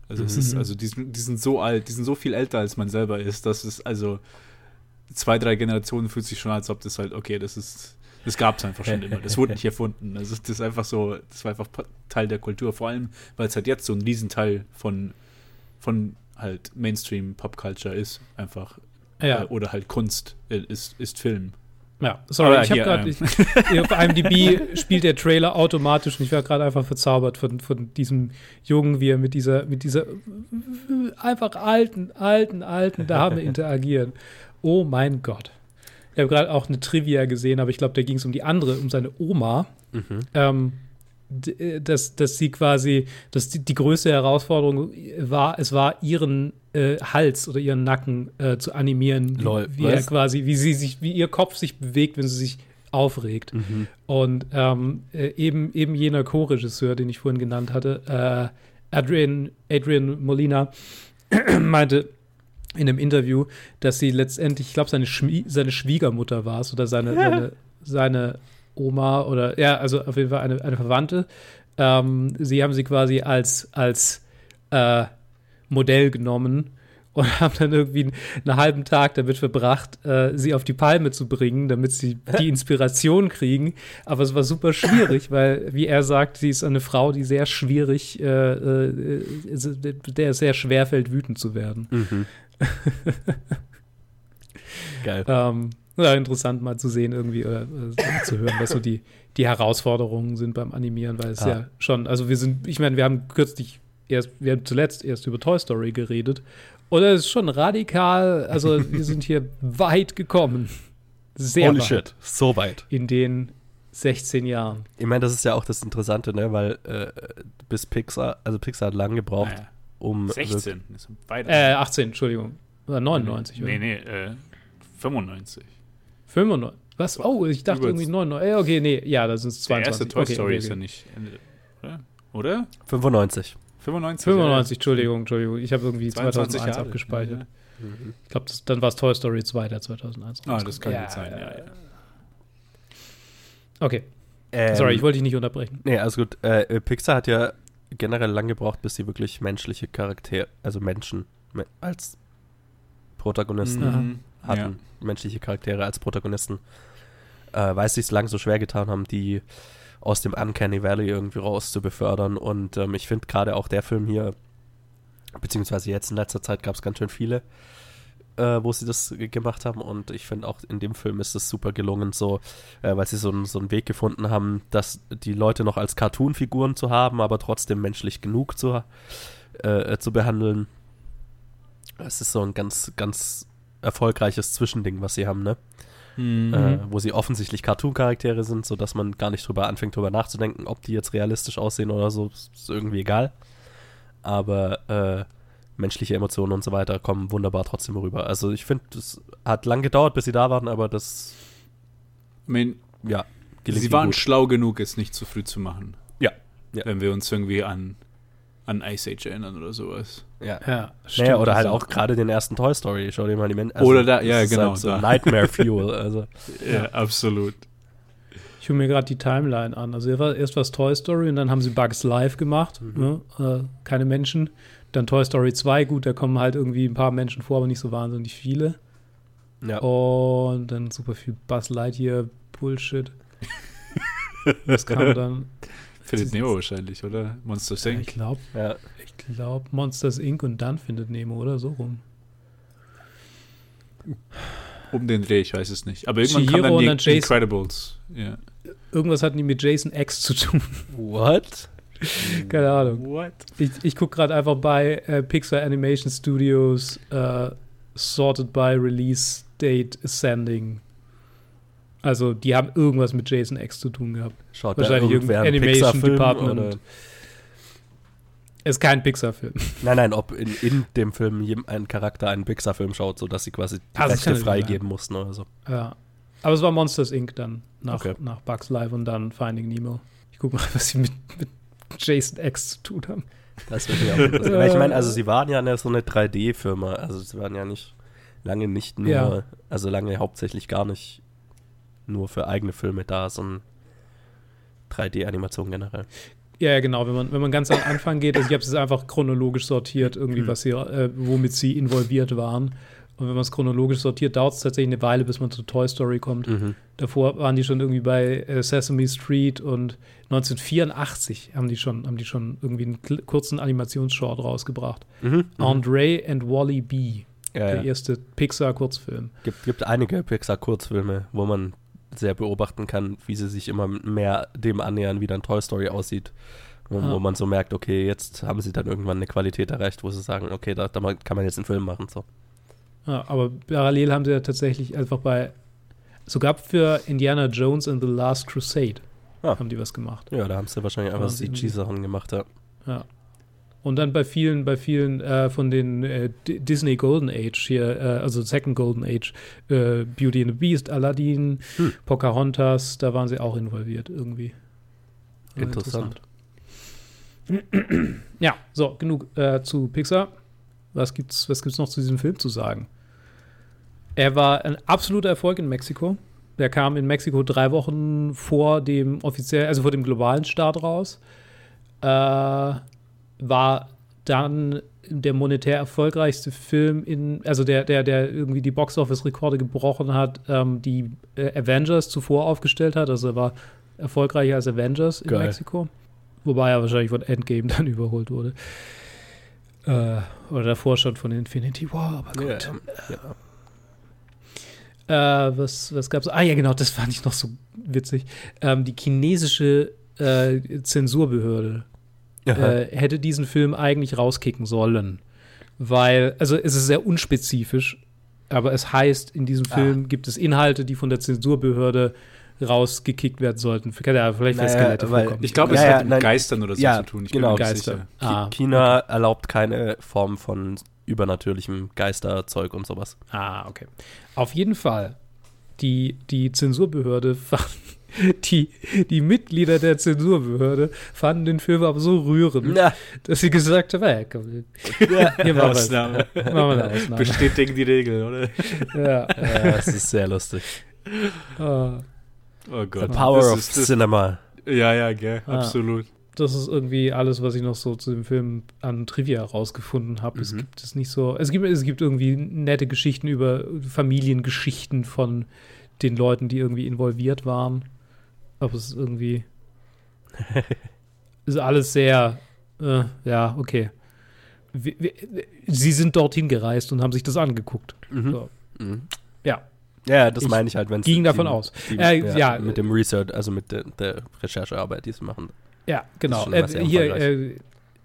Also es ist, Mhm. also die, sind- die sind so alt, die sind so viel älter, als man selber ist, dass es also zwei, drei Generationen fühlt sich schon, als ob das halt, okay, das ist, das gab es einfach schon immer. Das wurde nicht erfunden. Das ist, das ist einfach so, das war einfach Teil der Kultur, vor allem, weil es halt jetzt so ein Riesenteil von, von halt Mainstream Pop Culture ist, einfach. Ja, Äh, oder halt Kunst äh, ist, ist Film. ja. Sorry, Aber ich habe gerade, ähm, auf IMDb spielt der Trailer automatisch und ich war gerade einfach verzaubert von, von diesem Jungen, wie er mit dieser, mit dieser einfach alten, alten, alten Dame interagieren. Oh mein Gott. Ich habe gerade auch eine Trivia gesehen, aber ich glaube, da ging es um die andere, um seine Oma. Mhm. ähm, äh, dass, dass sie quasi, dass die, die größte Herausforderung war, es war ihren äh, Hals oder ihren Nacken äh, zu animieren, wie- Lol, wie er was? quasi, wie sie sich, wie ihr Kopf sich bewegt, wenn sie sich aufregt. Mhm. Und ähm, äh, eben, eben jener Co-Regisseur, den ich vorhin genannt hatte, äh, Adrian, Adrian Molina, meinte in einem Interview, dass sie letztendlich, ich glaube, seine, Schmie seine Schwiegermutter war es oder seine, seine, seine Oma oder ja, also auf jeden Fall eine, eine Verwandte. Ähm, sie haben sie quasi als, als äh, Modell genommen und haben dann irgendwie einen halben Tag damit verbracht, äh, sie auf die Palme zu bringen, damit sie die Inspiration kriegen. Aber es war super schwierig, weil, wie er sagt, sie ist eine Frau, die sehr schwierig, äh, äh, der es sehr schwer fällt, wütend zu werden. Mhm. Geil. Ähm, ja, interessant mal zu sehen irgendwie oder äh, zu hören, was so die, die Herausforderungen sind beim Animieren, weil es Ah. ja schon, also wir sind, ich meine, wir haben kürzlich erst, wir haben zuletzt erst über Toy Story geredet und es ist schon radikal, also wir sind hier weit gekommen. Sehr Holy weit shit, so weit. in den 16 Jahren. Ich meine, das ist ja auch das Interessante, ne? Weil äh, bis Pixar, also Pixar hat lange gebraucht, Naja, um. wirklich- 16. Das sind beide. Äh, 18, Entschuldigung. Oder 99, Nee, oder? nee, äh, 95. 95. Was? Oh, ich dachte Über- irgendwie 99. Äh, okay, nee, ja, das sind 22. Der erste Toy okay, Story okay, ist ja nicht Ende, oder? Oder? 95. 95? 95, Entschuldigung, Entschuldigung. Ich habe irgendwie 22 2001 Jahre. abgespeichert. Ja. Ich glaube, dann war es Toy Story 2, der 2001 Ah, das kann gut sein, ja, ja. Okay, Ähm, sorry, ich wollte dich nicht unterbrechen. Nee, also gut. Äh, Pixar hat ja generell lang gebraucht, bis sie wirklich menschliche Charaktere, also Menschen me als Protagonisten Mhm. Hatten, menschliche Charaktere als Protagonisten, äh, weil sie es lang so schwer getan haben, die aus dem Uncanny Valley irgendwie raus zu befördern. Und ähm, ich finde gerade auch der Film hier, beziehungsweise jetzt in letzter Zeit gab es ganz schön viele, äh, wo sie das ge- gemacht haben. Und ich finde auch in dem Film ist es super gelungen, so, äh, weil sie so, einen- so einen Weg gefunden haben, dass die Leute noch als Cartoon-Figuren zu haben, aber trotzdem menschlich genug zu, äh, zu behandeln. Es ist so ein ganz, ganz erfolgreiches Zwischending, was sie haben, ne? Mhm. Äh, wo sie offensichtlich Cartoon-Charaktere sind, sodass man gar nicht drüber anfängt, drüber nachzudenken, ob die jetzt realistisch aussehen oder so, ist irgendwie egal. Aber äh, menschliche Emotionen und so weiter kommen wunderbar trotzdem rüber. Also ich finde, es hat lang gedauert, bis sie da waren, aber das, I mean, ja, sie waren gut. schlau genug, es nicht zu früh zu machen. Ja, ja. Wenn wir uns irgendwie an, an Ice Age erinnern oder sowas. Ja. Ja, Naja, oder halt auch gerade den ersten Toy Story. Schau dir mal die Menschen. Oder da- ja, das ist genau, Halt so da. Nightmare Fuel. Also, Ja, absolut. Ich höre mir gerade die Timeline an. Also erst war- erst war es Toy Story und dann haben sie Bugs Live gemacht. Mhm. Ne? Äh, keine Menschen. Dann Toy Story 2, gut, da kommen halt irgendwie ein paar Menschen vor, aber nicht so wahnsinnig viele. ja. Und dann super viel Buzz Lightyear Bullshit. Was kam dann? Findet Nemo wahrscheinlich, oder? Monster Ich Inc. glaube, ja. ich glaube Monsters Inc. und dann findet Nemo oder so rum. Um den Dreh, ich weiß es nicht. Aber irgendwann Chihiro kam dann dann die Jason. Incredibles. Ja. Irgendwas hatten die mit Jason X zu tun. What? Keine Ahnung. What? Ich, ich gucke gerade einfach bei äh, Pixar Animation Studios äh, Sorted by Release Date Ascending. Also, die haben irgendwas mit Jason X zu tun gehabt. Schaut Wahrscheinlich irgendwer Animation Department. oder- Ist kein Pixar-Film. Nein, nein, ob in, in dem Film ein Charakter einen Pixar-Film schaut, sodass sie quasi die Also, Rechte freigeben mussten oder so. Ja. Aber es war Monsters Inc. dann nach, Okay. nach Bugs Live und dann Finding Nemo. Ich guck mal, was sie mit, mit Jason X zu tun haben. Das wird mir auch ich meine, also sie waren ja eine, so eine 3D-Firma, also sie waren ja nicht lange nicht nur, Ja. also lange hauptsächlich gar nicht nur für eigene Filme da, sondern 3D-Animation generell. Ja, ja, genau. Wenn man, wenn man ganz am Anfang geht, also ich habe es einfach chronologisch sortiert, irgendwie, Mhm. was sie, äh, womit sie involviert waren. Und wenn man es chronologisch sortiert, dauert es tatsächlich eine Weile, bis man zu Toy Story kommt. Mhm. Davor waren die schon irgendwie bei äh, Sesame Street und 1984 haben die schon, haben die schon irgendwie einen kurzen Animationsshort rausgebracht. Mhm. Mhm. Andre and Wally B, Ja, der ja. erste Pixar-Kurzfilm. Gibt, gibt einige Pixar-Kurzfilme, wo man sehr beobachten kann, wie sie sich immer mehr dem annähern, wie dann Toy Story aussieht. Wo, Ah. wo man so merkt, okay, jetzt haben sie dann irgendwann eine Qualität erreicht, wo sie sagen, okay, da, da kann man jetzt einen Film machen. So. Ja, aber parallel haben sie ja tatsächlich einfach bei, sogar für Indiana Jones and the Last Crusade Ah. haben die was gemacht. Ja, da haben sie wahrscheinlich einfach CG-Sachen gemacht, ja. Ja. Und dann bei vielen, bei vielen äh, von den äh, Disney Golden Age hier, äh, also Second Golden Age, äh, Beauty and the Beast, Aladdin, Hm. Pocahontas, da waren sie auch involviert irgendwie. War Interessant. interessant. Ja, so, genug äh, zu Pixar. Was gibt's, was gibt's noch zu diesem Film zu sagen? Er war ein absoluter Erfolg in Mexiko. Der kam in Mexiko drei Wochen vor dem offiziell, also vor dem globalen Start raus. Äh, war dann der monetär erfolgreichste Film in, also der, der, der irgendwie die Boxoffice-Rekorde gebrochen hat, ähm, die äh, Avengers zuvor aufgestellt hat. Also er war erfolgreicher als Avengers in Geil. Mexiko. Wobei er wahrscheinlich von Endgame dann überholt wurde. Äh, oder davor schon von Infinity War, aber Ja, gut. ja. Äh, was, was gab's? Ah ja, genau, das fand ich noch so witzig. Ähm, die chinesische äh, Zensurbehörde äh, hätte diesen Film eigentlich rauskicken sollen. Weil, also es ist sehr unspezifisch, aber es heißt, in diesem Ah. Film gibt es Inhalte, die von der Zensurbehörde rausgekickt werden sollten. Kann ja vielleicht Naja, naja, Skelette weil vorkommen. Ich glaube, es ja, hat mit nein. Geistern oder so Ja, zu tun. Ich genau. bin mir nicht Geister. sicher. Ah, China erlaubt keine Form von übernatürlichem Geisterzeug und sowas. Ah, okay. Auf jeden Fall, die, die Zensurbehörde fand, die, die Mitglieder der Zensurbehörde fanden den Film aber so rührend, Na, dass sie gesagt haben, hey, komm, hier machen wir Ausnahme. machen wir eine Ausnahme. Bestätigen die Regel, oder? ja. äh, es ist sehr lustig. Oh The Gott. power das of ist, das, Cinema. Ja, ja, gell, Ah. absolut. das ist irgendwie alles, was ich noch so zu dem Film an Trivia rausgefunden habe. Es Mhm. gibt es nicht so, es gibt, es gibt irgendwie nette Geschichten über Familiengeschichten von den Leuten, die irgendwie involviert waren. Aber es ist irgendwie ist alles sehr, äh, ja, okay. Wir, wir, sie sind dorthin gereist und haben sich das angeguckt. Mhm. So. Mhm. Ja. Ja, das Ich meine ich halt, wenn ging davon aus. Die, Äh, ja, ja. Mit dem Research, also mit der, der Recherchearbeit, die sie machen. Ja, genau. Äh, hier, äh,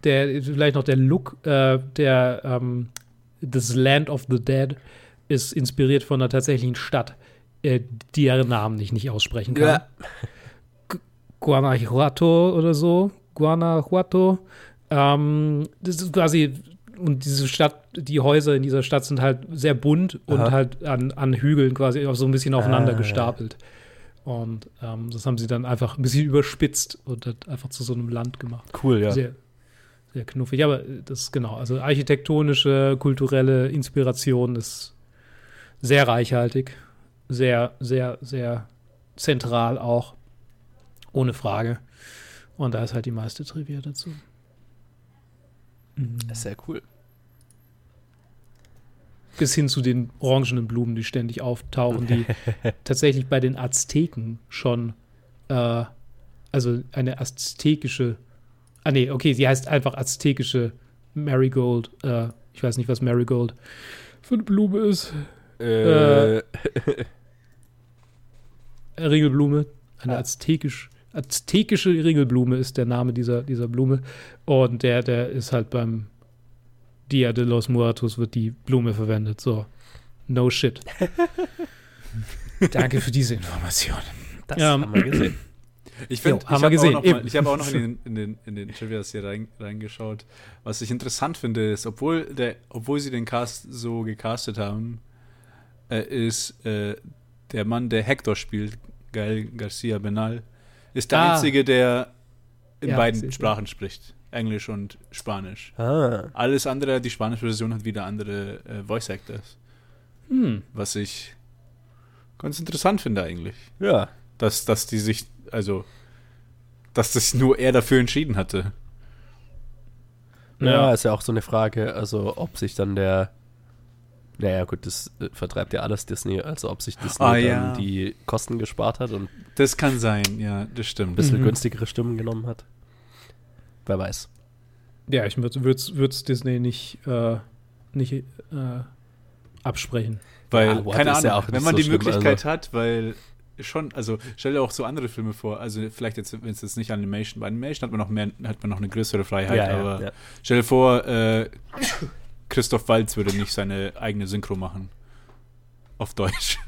der, vielleicht noch der Look, äh, der ähm, das Land of the Dead ist inspiriert von einer tatsächlichen Stadt, äh, deren Namen ich nicht aussprechen kann. Gu- Guanajuato oder so. Guanajuato. Ähm, das ist quasi, und diese Stadt, die Häuser in dieser Stadt sind halt sehr bunt und Aha. halt an, an Hügeln quasi auch so ein bisschen aufeinander Ah. gestapelt. Und ähm, das haben sie dann einfach ein bisschen überspitzt und hat einfach zu so einem Land gemacht. Cool, ja. Sehr, sehr knuffig. Aber äh, das ist genau, also architektonische, kulturelle Inspiration ist sehr reichhaltig, sehr, sehr, sehr zentral auch, ohne Frage. Und da ist halt die meiste Trivia dazu. Mhm. Sehr cool. Bis hin zu den orangenen Blumen, die ständig auftauchen, die tatsächlich bei den Azteken schon, äh, also eine aztekische, ah nee, okay, sie heißt einfach aztekische Marigold. Äh, ich weiß nicht, was Marigold für eine Blume ist. Äh, Äh, Ringelblume, eine Ah. aztekisch, aztekische Ringelblume ist der Name dieser, dieser Blume. Und der, der ist halt beim Dia de los Muertos wird die Blume verwendet. So, no shit. Danke für diese Information. das ähm, haben wir gesehen. Ich, find, Jo, haben ich wir habe auch gesehen. noch, mal, ich hab auch noch in den, in den, in den Trivias hier rein, reingeschaut. Was ich interessant finde, ist, obwohl, der, obwohl sie den Cast so gecastet haben, äh, ist äh, der Mann, der Hector spielt, Gael Garcia Benal, ist der Ah. Einzige, der in Ja, beiden. Sprachen spricht. Englisch und Spanisch. Ah. Alles andere, die spanische Version hat wieder andere äh, Voice Actors. Hm. Was ich ganz interessant finde eigentlich. Ja. Dass, dass die sich, also, dass das nur er dafür entschieden hatte. ja. Ja. ist ja auch so eine Frage, also ob sich dann der. Naja, gut, das äh, vertreibt ja alles Disney, also ob sich Disney Ah, dann ja. die Kosten gespart hat und ein Das kann sein, ja, das stimmt. bisschen Mhm. günstigere Stimmen genommen hat. Wer weiß. Ja, ich würde es Disney nicht, äh, nicht äh, absprechen. Weil, Ja, keine Ahnung, ja auch wenn man so die schlimm, Möglichkeit also. hat, weil schon, also stell dir auch so andere Filme vor, also vielleicht jetzt, wenn es jetzt nicht Animation, bei Animation hat man noch mehr, hat man noch eine größere Freiheit, aber ja. stell dir vor, äh, Christoph Waltz würde nicht seine eigene Synchro machen. Auf Deutsch.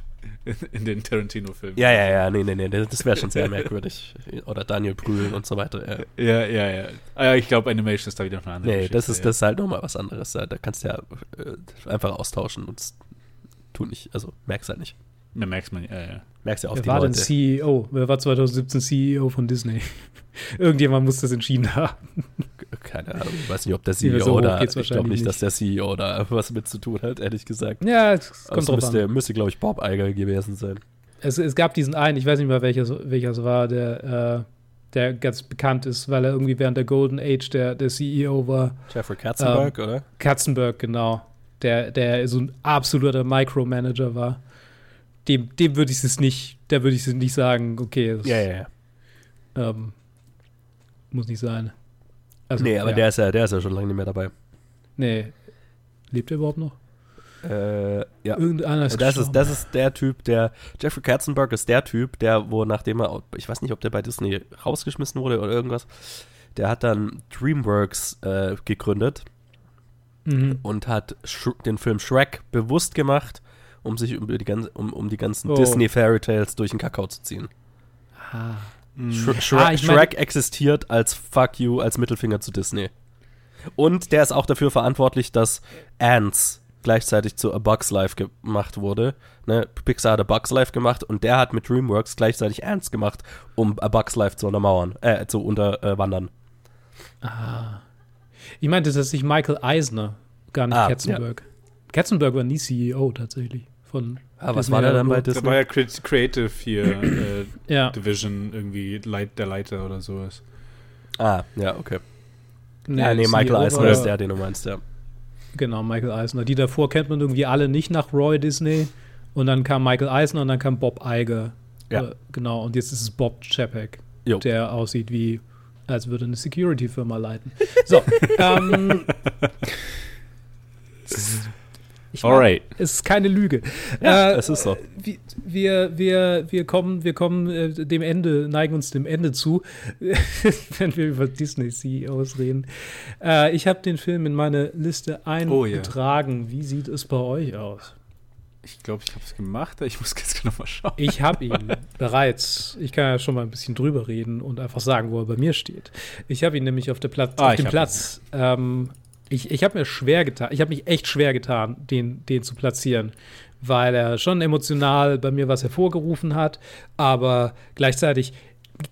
In, in den Tarantino-Filmen. Ja, ja, ja, nee, nee, nee, das wäre schon sehr merkwürdig. Oder Daniel Brühl und so weiter. Ja. Ja, ja, ja. Ah, ja ich glaube, Animation ist da wieder noch eine andere Nee, das Geschichte, ist, das ist halt nochmal was anderes. Da kannst du ja äh, einfach austauschen und es tun nicht, also merkst halt nicht. Ja. Da merkt man, ja, ja. Merkst ja auf Wer die war denn Leute. CEO? Wer war 2017 CEO von Disney? Irgendjemand muss das entschieden haben. Keine Ahnung, ich weiß nicht, ob der CEO so hoch oder ich glaube nicht, dass der CEO da was mit zu tun hat, ehrlich gesagt. Ja, es kommt drauf müsste, an. müsste glaube ich, Bob Iger gewesen sein. Es, es gab diesen einen, ich weiß nicht mehr, welcher es- welcher es war, der, äh, der ganz bekannt ist, weil er irgendwie während der Golden Age der, der CEO war. Jeffrey Katzenberg, oder? Katzenberg, genau. Der, der so ein absoluter Micromanager war. Dem, dem würde ich es nicht, der würde ich es nicht sagen, okay, das, Ja, ja, ja. Ähm, muss nicht sein. Also, nee, aber ja. der, ist ja, der ist ja schon lange nicht mehr dabei. Nee. Lebt er überhaupt noch? Äh, ja. Irgendeiner ist Das ist, das ist der Typ, der. Jeffrey Katzenberg ist der Typ, der, wo nachdem er, ich weiß nicht, ob der bei Disney rausgeschmissen wurde oder irgendwas, der hat dann Dreamworks äh, gegründet Mhm. und hat Sh den Film Shrek bewusst gemacht, um sich um die, ganze, um, um die ganzen Oh. Disney Fairy Tales durch den Kakao zu ziehen. Ah. Sh Shrek, Ah, ich mein- Shrek existiert als Fuck you, als Mittelfinger zu Disney. Und der ist auch dafür verantwortlich, dass Ants gleichzeitig zu A Bug's Life gemacht wurde. Ne? Pixar hat A Bug's Life gemacht und der hat mit DreamWorks gleichzeitig Ants gemacht, um A Bug's Life zu untermauern, äh, zu unterwandern. ah. Ich meinte, dass sich Michael Eisner, gar nicht Ah, Katzenberg. Katzenberg war nie CEO tatsächlich. Von Ah, was Disney war der dann bei oder Da war Disney? ja Cre- Creative hier, äh. Ja, Division, irgendwie Leit, der Leiter oder sowas. Ah, ja, okay. ja, nee, Michael Eisner ist der, den du meinst, ja. Genau, Michael Eisner. Die davor kennt man irgendwie alle nicht nach Roy Disney. Und dann kam Michael Eisner und dann kam Bob Iger. Ja. Äh, genau, und jetzt ist es Bob Chapek, Jo. der aussieht wie, als würde eine Security-Firma leiten. So, ähm. Ich mein, Alright. Es ist keine Lüge. Ja, Äh, es ist so. wir, wir, wir, kommen, wir kommen äh, dem Ende, neigen uns dem Ende zu, wenn wir über Disney-CEOs reden. Äh, ich habe den Film in meine Liste eingetragen. Wie sieht es bei euch aus? Ich glaube, ich habe es gemacht. Ich muss jetzt noch mal schauen. Ich habe ihn bereits. Ich kann ja schon mal ein bisschen drüber reden und einfach sagen, wo er bei mir steht. Ich habe ihn nämlich auf, der Platz, Ah, auf dem Platz. Ähm, ich ich habe mir schwer getan. Ich habe mich echt schwer getan, den, den zu platzieren, weil er schon emotional bei mir was hervorgerufen hat, aber gleichzeitig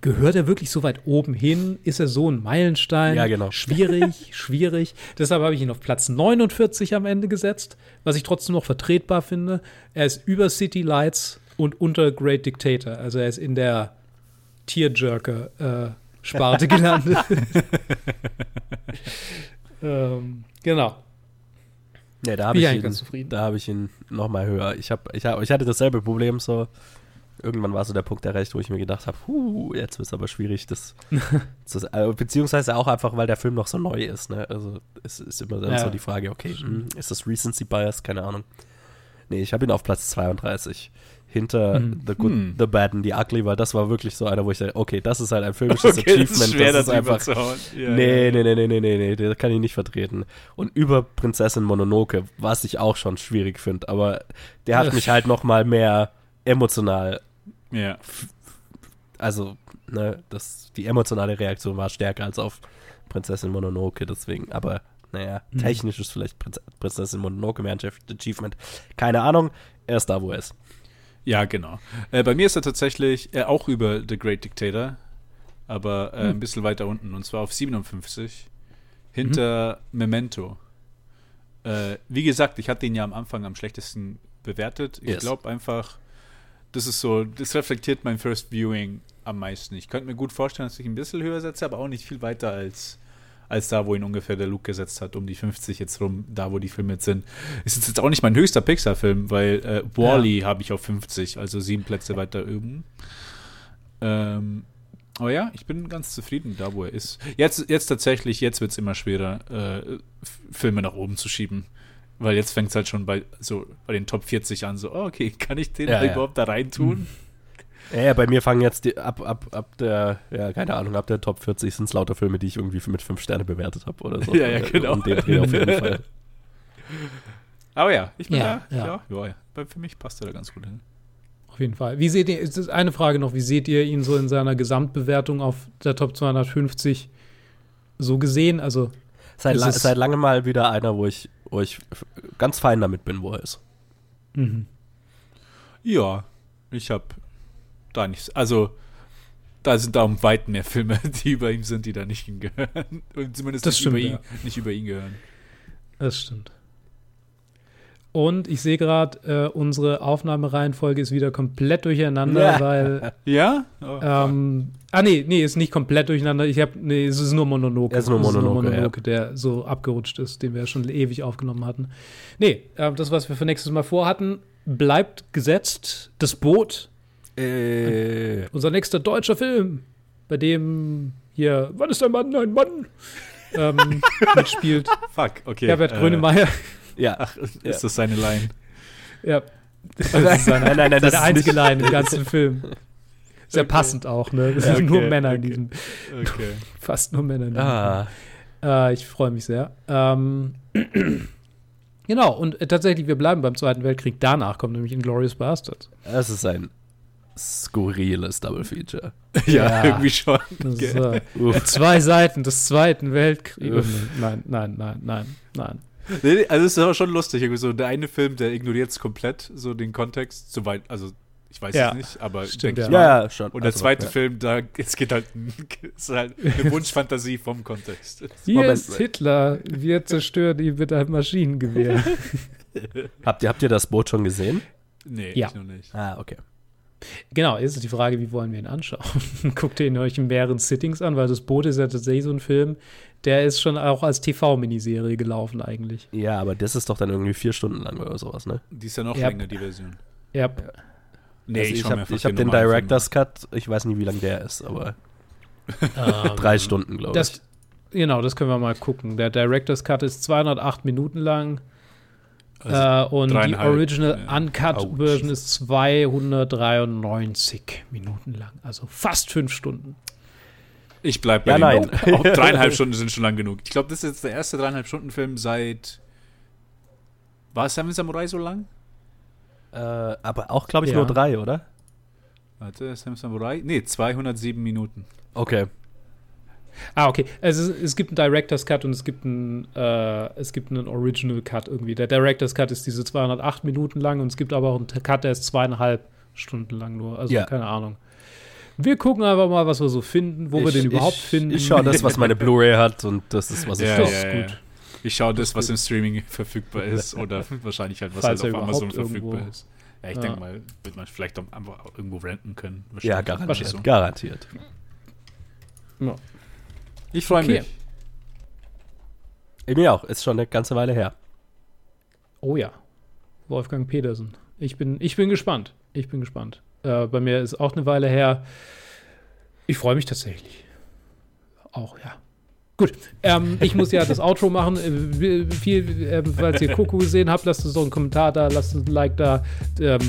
gehört er wirklich so weit oben hin? Ist er so ein Meilenstein? Ja, genau. Schwierig, schwierig. Deshalb habe ich ihn auf Platz 49 am Ende gesetzt, was ich trotzdem noch vertretbar finde. Er ist über City Lights und unter Great Dictator. Also er ist in der Tierjerker-Sparte gelandet. ähm, genau. Nee, da habe ich, ihn- da hab ich ihn noch mal höher. Ich, hab, ich, hab, ich hatte dasselbe Problem so. Irgendwann war so der Punkt erreicht, wo ich mir gedacht habe, huh, jetzt wird es aber schwierig, das, das äh, beziehungsweise auch einfach, weil der Film noch so neu ist. Ne? Also es ist immer dann Ja. so die Frage, okay, hm, ist das Recency Bias? Keine Ahnung. Nee, ich habe ihn auf Platz 32. Hinter Mhm. The Good, Hm. The Bad and The Ugly, weil das war wirklich so einer, wo ich dachte, okay, das ist halt ein filmisches Achievement. das ist einfach, zu hauen. Ja, nee, ja. nee, nee, nee, nee, nee, nee, das kann ich nicht vertreten. Und über Prinzessin Mononoke, was ich auch schon schwierig finde, aber der hat mich halt noch mal mehr emotional, Ja. also, ne, das, die emotionale Reaktion war stärker als auf Prinzessin Mononoke, deswegen, aber naja, Mhm. technisch ist vielleicht Prinz Prinzessin Mononoke mehr ein Achievement. Keine Ahnung, er ist da, wo er ist. Ja, genau. Äh, bei mir ist er tatsächlich äh, auch über The Great Dictator, aber äh, ein bisschen weiter unten und zwar auf 57 hinter Memento. Äh, wie gesagt, ich hatte ihn ja am Anfang am schlechtesten bewertet. Ich Yes. glaube einfach, das ist so, das reflektiert mein First Viewing am meisten. Ich könnte mir gut vorstellen, dass ich ein bisschen höher setze, aber auch nicht viel weiter als, als da, wo ihn ungefähr der Luke gesetzt hat, um die 50 jetzt rum, da, wo die Filme jetzt sind. Ist jetzt auch nicht mein höchster Pixar-Film, weil äh, Wall-E habe ich auf 50, also sieben Plätze weiter oben. Ähm, aber ja, ich bin ganz zufrieden da, wo er ist. Jetzt, jetzt tatsächlich, jetzt wird es immer schwerer, äh, Filme nach oben zu schieben. Weil jetzt fängt es halt schon bei, so, bei den Top 40 an, so, oh, okay, kann ich den Ja, ja. überhaupt da rein tun? Ja, ja, bei mir fangen jetzt die, ab, ab, ab der, ja, keine Ahnung, ab der Top 40 sind es lauter Filme, die ich irgendwie mit 5 Sterne bewertet habe oder so. Ja, ja, genau. Um den Dreh auf jeden Fall. Aber ja, ich bin Ja, da, ja. ja, ja, ja. Für mich passt er da ganz gut hin. Auf jeden Fall. Wie seht ihr, ist das eine Frage noch, wie seht ihr ihn so in seiner Gesamtbewertung auf der Top 250 so gesehen? Also, Seit, Es la ist- seit langem mal wieder einer, wo ich, wo ich ganz fein damit bin, wo er ist. mhm. Ja, ich habe da nichts. Also, da sind da um weit mehr Filme, die über ihm sind, die da nicht hingehören. Und zumindest Das nicht, stimmt, über ihn, ja. nicht über ihn gehören. das stimmt. Und ich sehe gerade, äh, unsere Aufnahmereihenfolge ist wieder komplett durcheinander, Ja. weil. Ja? Oh, Ähm, ah, nee, nee, ist nicht komplett durcheinander. Ich habe, nee, es ist nur Mononoke. Es ist nur Es Mononoke, der so abgerutscht ist, den wir schon ewig aufgenommen hatten. Nee, äh, das, was wir für nächstes Mal vorhatten, bleibt gesetzt. Das Boot, Äh, unser nächster deutscher Film, bei dem hier, wann ist ein Mann, ein Mann, ähm, mitspielt fuck, okay. Herbert äh, Grönemeyer. ja. Ach, ist Ja. das seine Line? ja. Das ist seine, nein, nein, nein, das seine ist einzige nicht- Line im ganzen Film. Sehr Okay. passend auch, ne? Es Ja, sind nur okay, Männer in okay. diesem, Okay. fast nur Männer in diesem Film. Ah, Äh, ich freue mich sehr. Ähm, genau, und äh, tatsächlich, wir bleiben beim Zweiten Weltkrieg. Danach kommt nämlich Inglourious Bastards. es ist ein skurriles Double Feature. Ja, Ja. irgendwie schon. Uff. zwei Seiten des Zweiten Weltkriegs. Uff. Nein, nein, nein, nein, nein. Nee, nee, Also es ist aber schon lustig. Irgendwie so der eine Film, der ignoriert es komplett, so den Kontext, soweit, also ich weiß Ja. es nicht, aber Stimmt, ja. mal. Ja, ja, schon. Und der Also, zweite ja. Film, da es geht halt, es ist halt eine Wunschfantasie vom Kontext. Hier Moment. ist Hitler. Wir zerstören ihn mit einem Maschinengewehr. Habt ihr, habt ihr das Boot schon gesehen? Nee, Ja. ich noch nicht. Ah, okay. Genau, jetzt ist die Frage, wie wollen wir ihn anschauen? Guckt ihr ihn euch in mehreren Sittings an, weil das Boot ist ja tatsächlich so ein Film, der ist schon auch als TV-Miniserie gelaufen eigentlich. Ja, aber das ist doch dann irgendwie vier Stunden lang oder sowas, ne? Die ist ja noch Ja. länger, die Version. Ja, Nee, also ich mir habe ich hab den Director's Cut, ich weiß nicht, wie lang der ist, aber ähm, drei Stunden, glaube ich. Das, genau, das können wir mal gucken. Der Director's Cut ist 208 Minuten lang. Also, äh, und die Original ja. Uncut Ouch. Version ist 293 Minuten lang. Also fast fünf Stunden. ich bleib bei Ja, dem. nein. Auch dreieinhalb Stunden sind schon lang genug. Ich glaube, das ist jetzt der erste dreieinhalb Stunden Film seit. War Seven Samurai so lang? Äh, aber auch, glaube ich, Ja. nur drei, oder? Warte, Seven Samurai? Nee, 207 Minuten. Okay. Ah, okay. Also es, es gibt einen Director's Cut und es gibt einen, äh, es gibt einen Original Cut irgendwie. Der Director's Cut ist diese 208 Minuten lang und es gibt aber auch einen Cut, der ist zweieinhalb Stunden lang nur. Also Ja. keine Ahnung. Wir gucken einfach mal, was wir so finden, wo wir Ich- den überhaupt ich, finden. Ich schaue das, was meine Blu-ray hat und das ist, was ich Ja, schaue. ja, ja. gut. Ich schaue das, was im Streaming verfügbar ist oder wahrscheinlich halt, was Falls halt auf Amazon überhaupt verfügbar irgendwo- ist. Ja, ich Ja. denke mal, wird man vielleicht auch einfach irgendwo renten können. Ja, Wahrscheinlich. garantiert. So. Garantiert. Ja. Ich freue Okay. mich. Mir auch, ist schon eine ganze Weile her. Oh ja. Wolfgang Petersen. Ich bin, ich bin gespannt. Ich bin gespannt. Äh, bei mir ist auch eine Weile her. Ich freue mich tatsächlich. Auch, ja. Gut, ähm, ich muss ja das Outro machen. Äh, viel, äh, falls ihr Coco gesehen habt, lasst uns doch einen Kommentar da, lasst uns ein Like da. Ähm,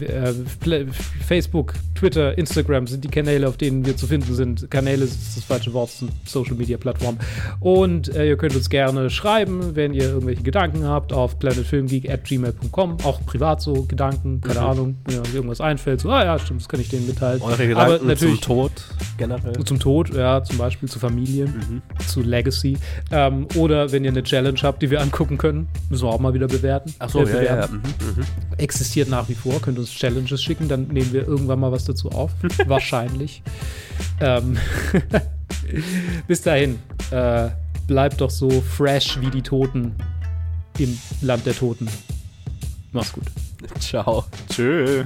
äh, Facebook, Twitter, Instagram sind die Kanäle, auf denen wir zu finden sind. Kanäle ist das falsche Wort, sind Social Media Plattformen. Und äh, ihr könnt uns gerne schreiben, wenn ihr irgendwelche Gedanken habt, auf planetfilmgeek.gmail.com. Auch privat so Gedanken, keine mhm. Ahnung, wenn euch irgendwas einfällt. So, ah ja, stimmt, das kann ich denen mitteilen. Eure Gedanken Aber natürlich, zum Tod generell. Zum Tod, ja, zum Beispiel zu Familien. Mhm zu Legacy. Ähm, oder wenn ihr eine Challenge habt, die wir angucken können, müssen wir auch mal wieder bewerten. Achso, äh, ja, ja, ja. Mhm, mhm. Existiert nach wie vor, könnt uns Challenges schicken, dann nehmen wir irgendwann mal was dazu auf. Wahrscheinlich. Ähm, bis dahin, äh, bleibt doch so fresh wie die Toten im Land der Toten. Mach's gut. Ciao. Tschö.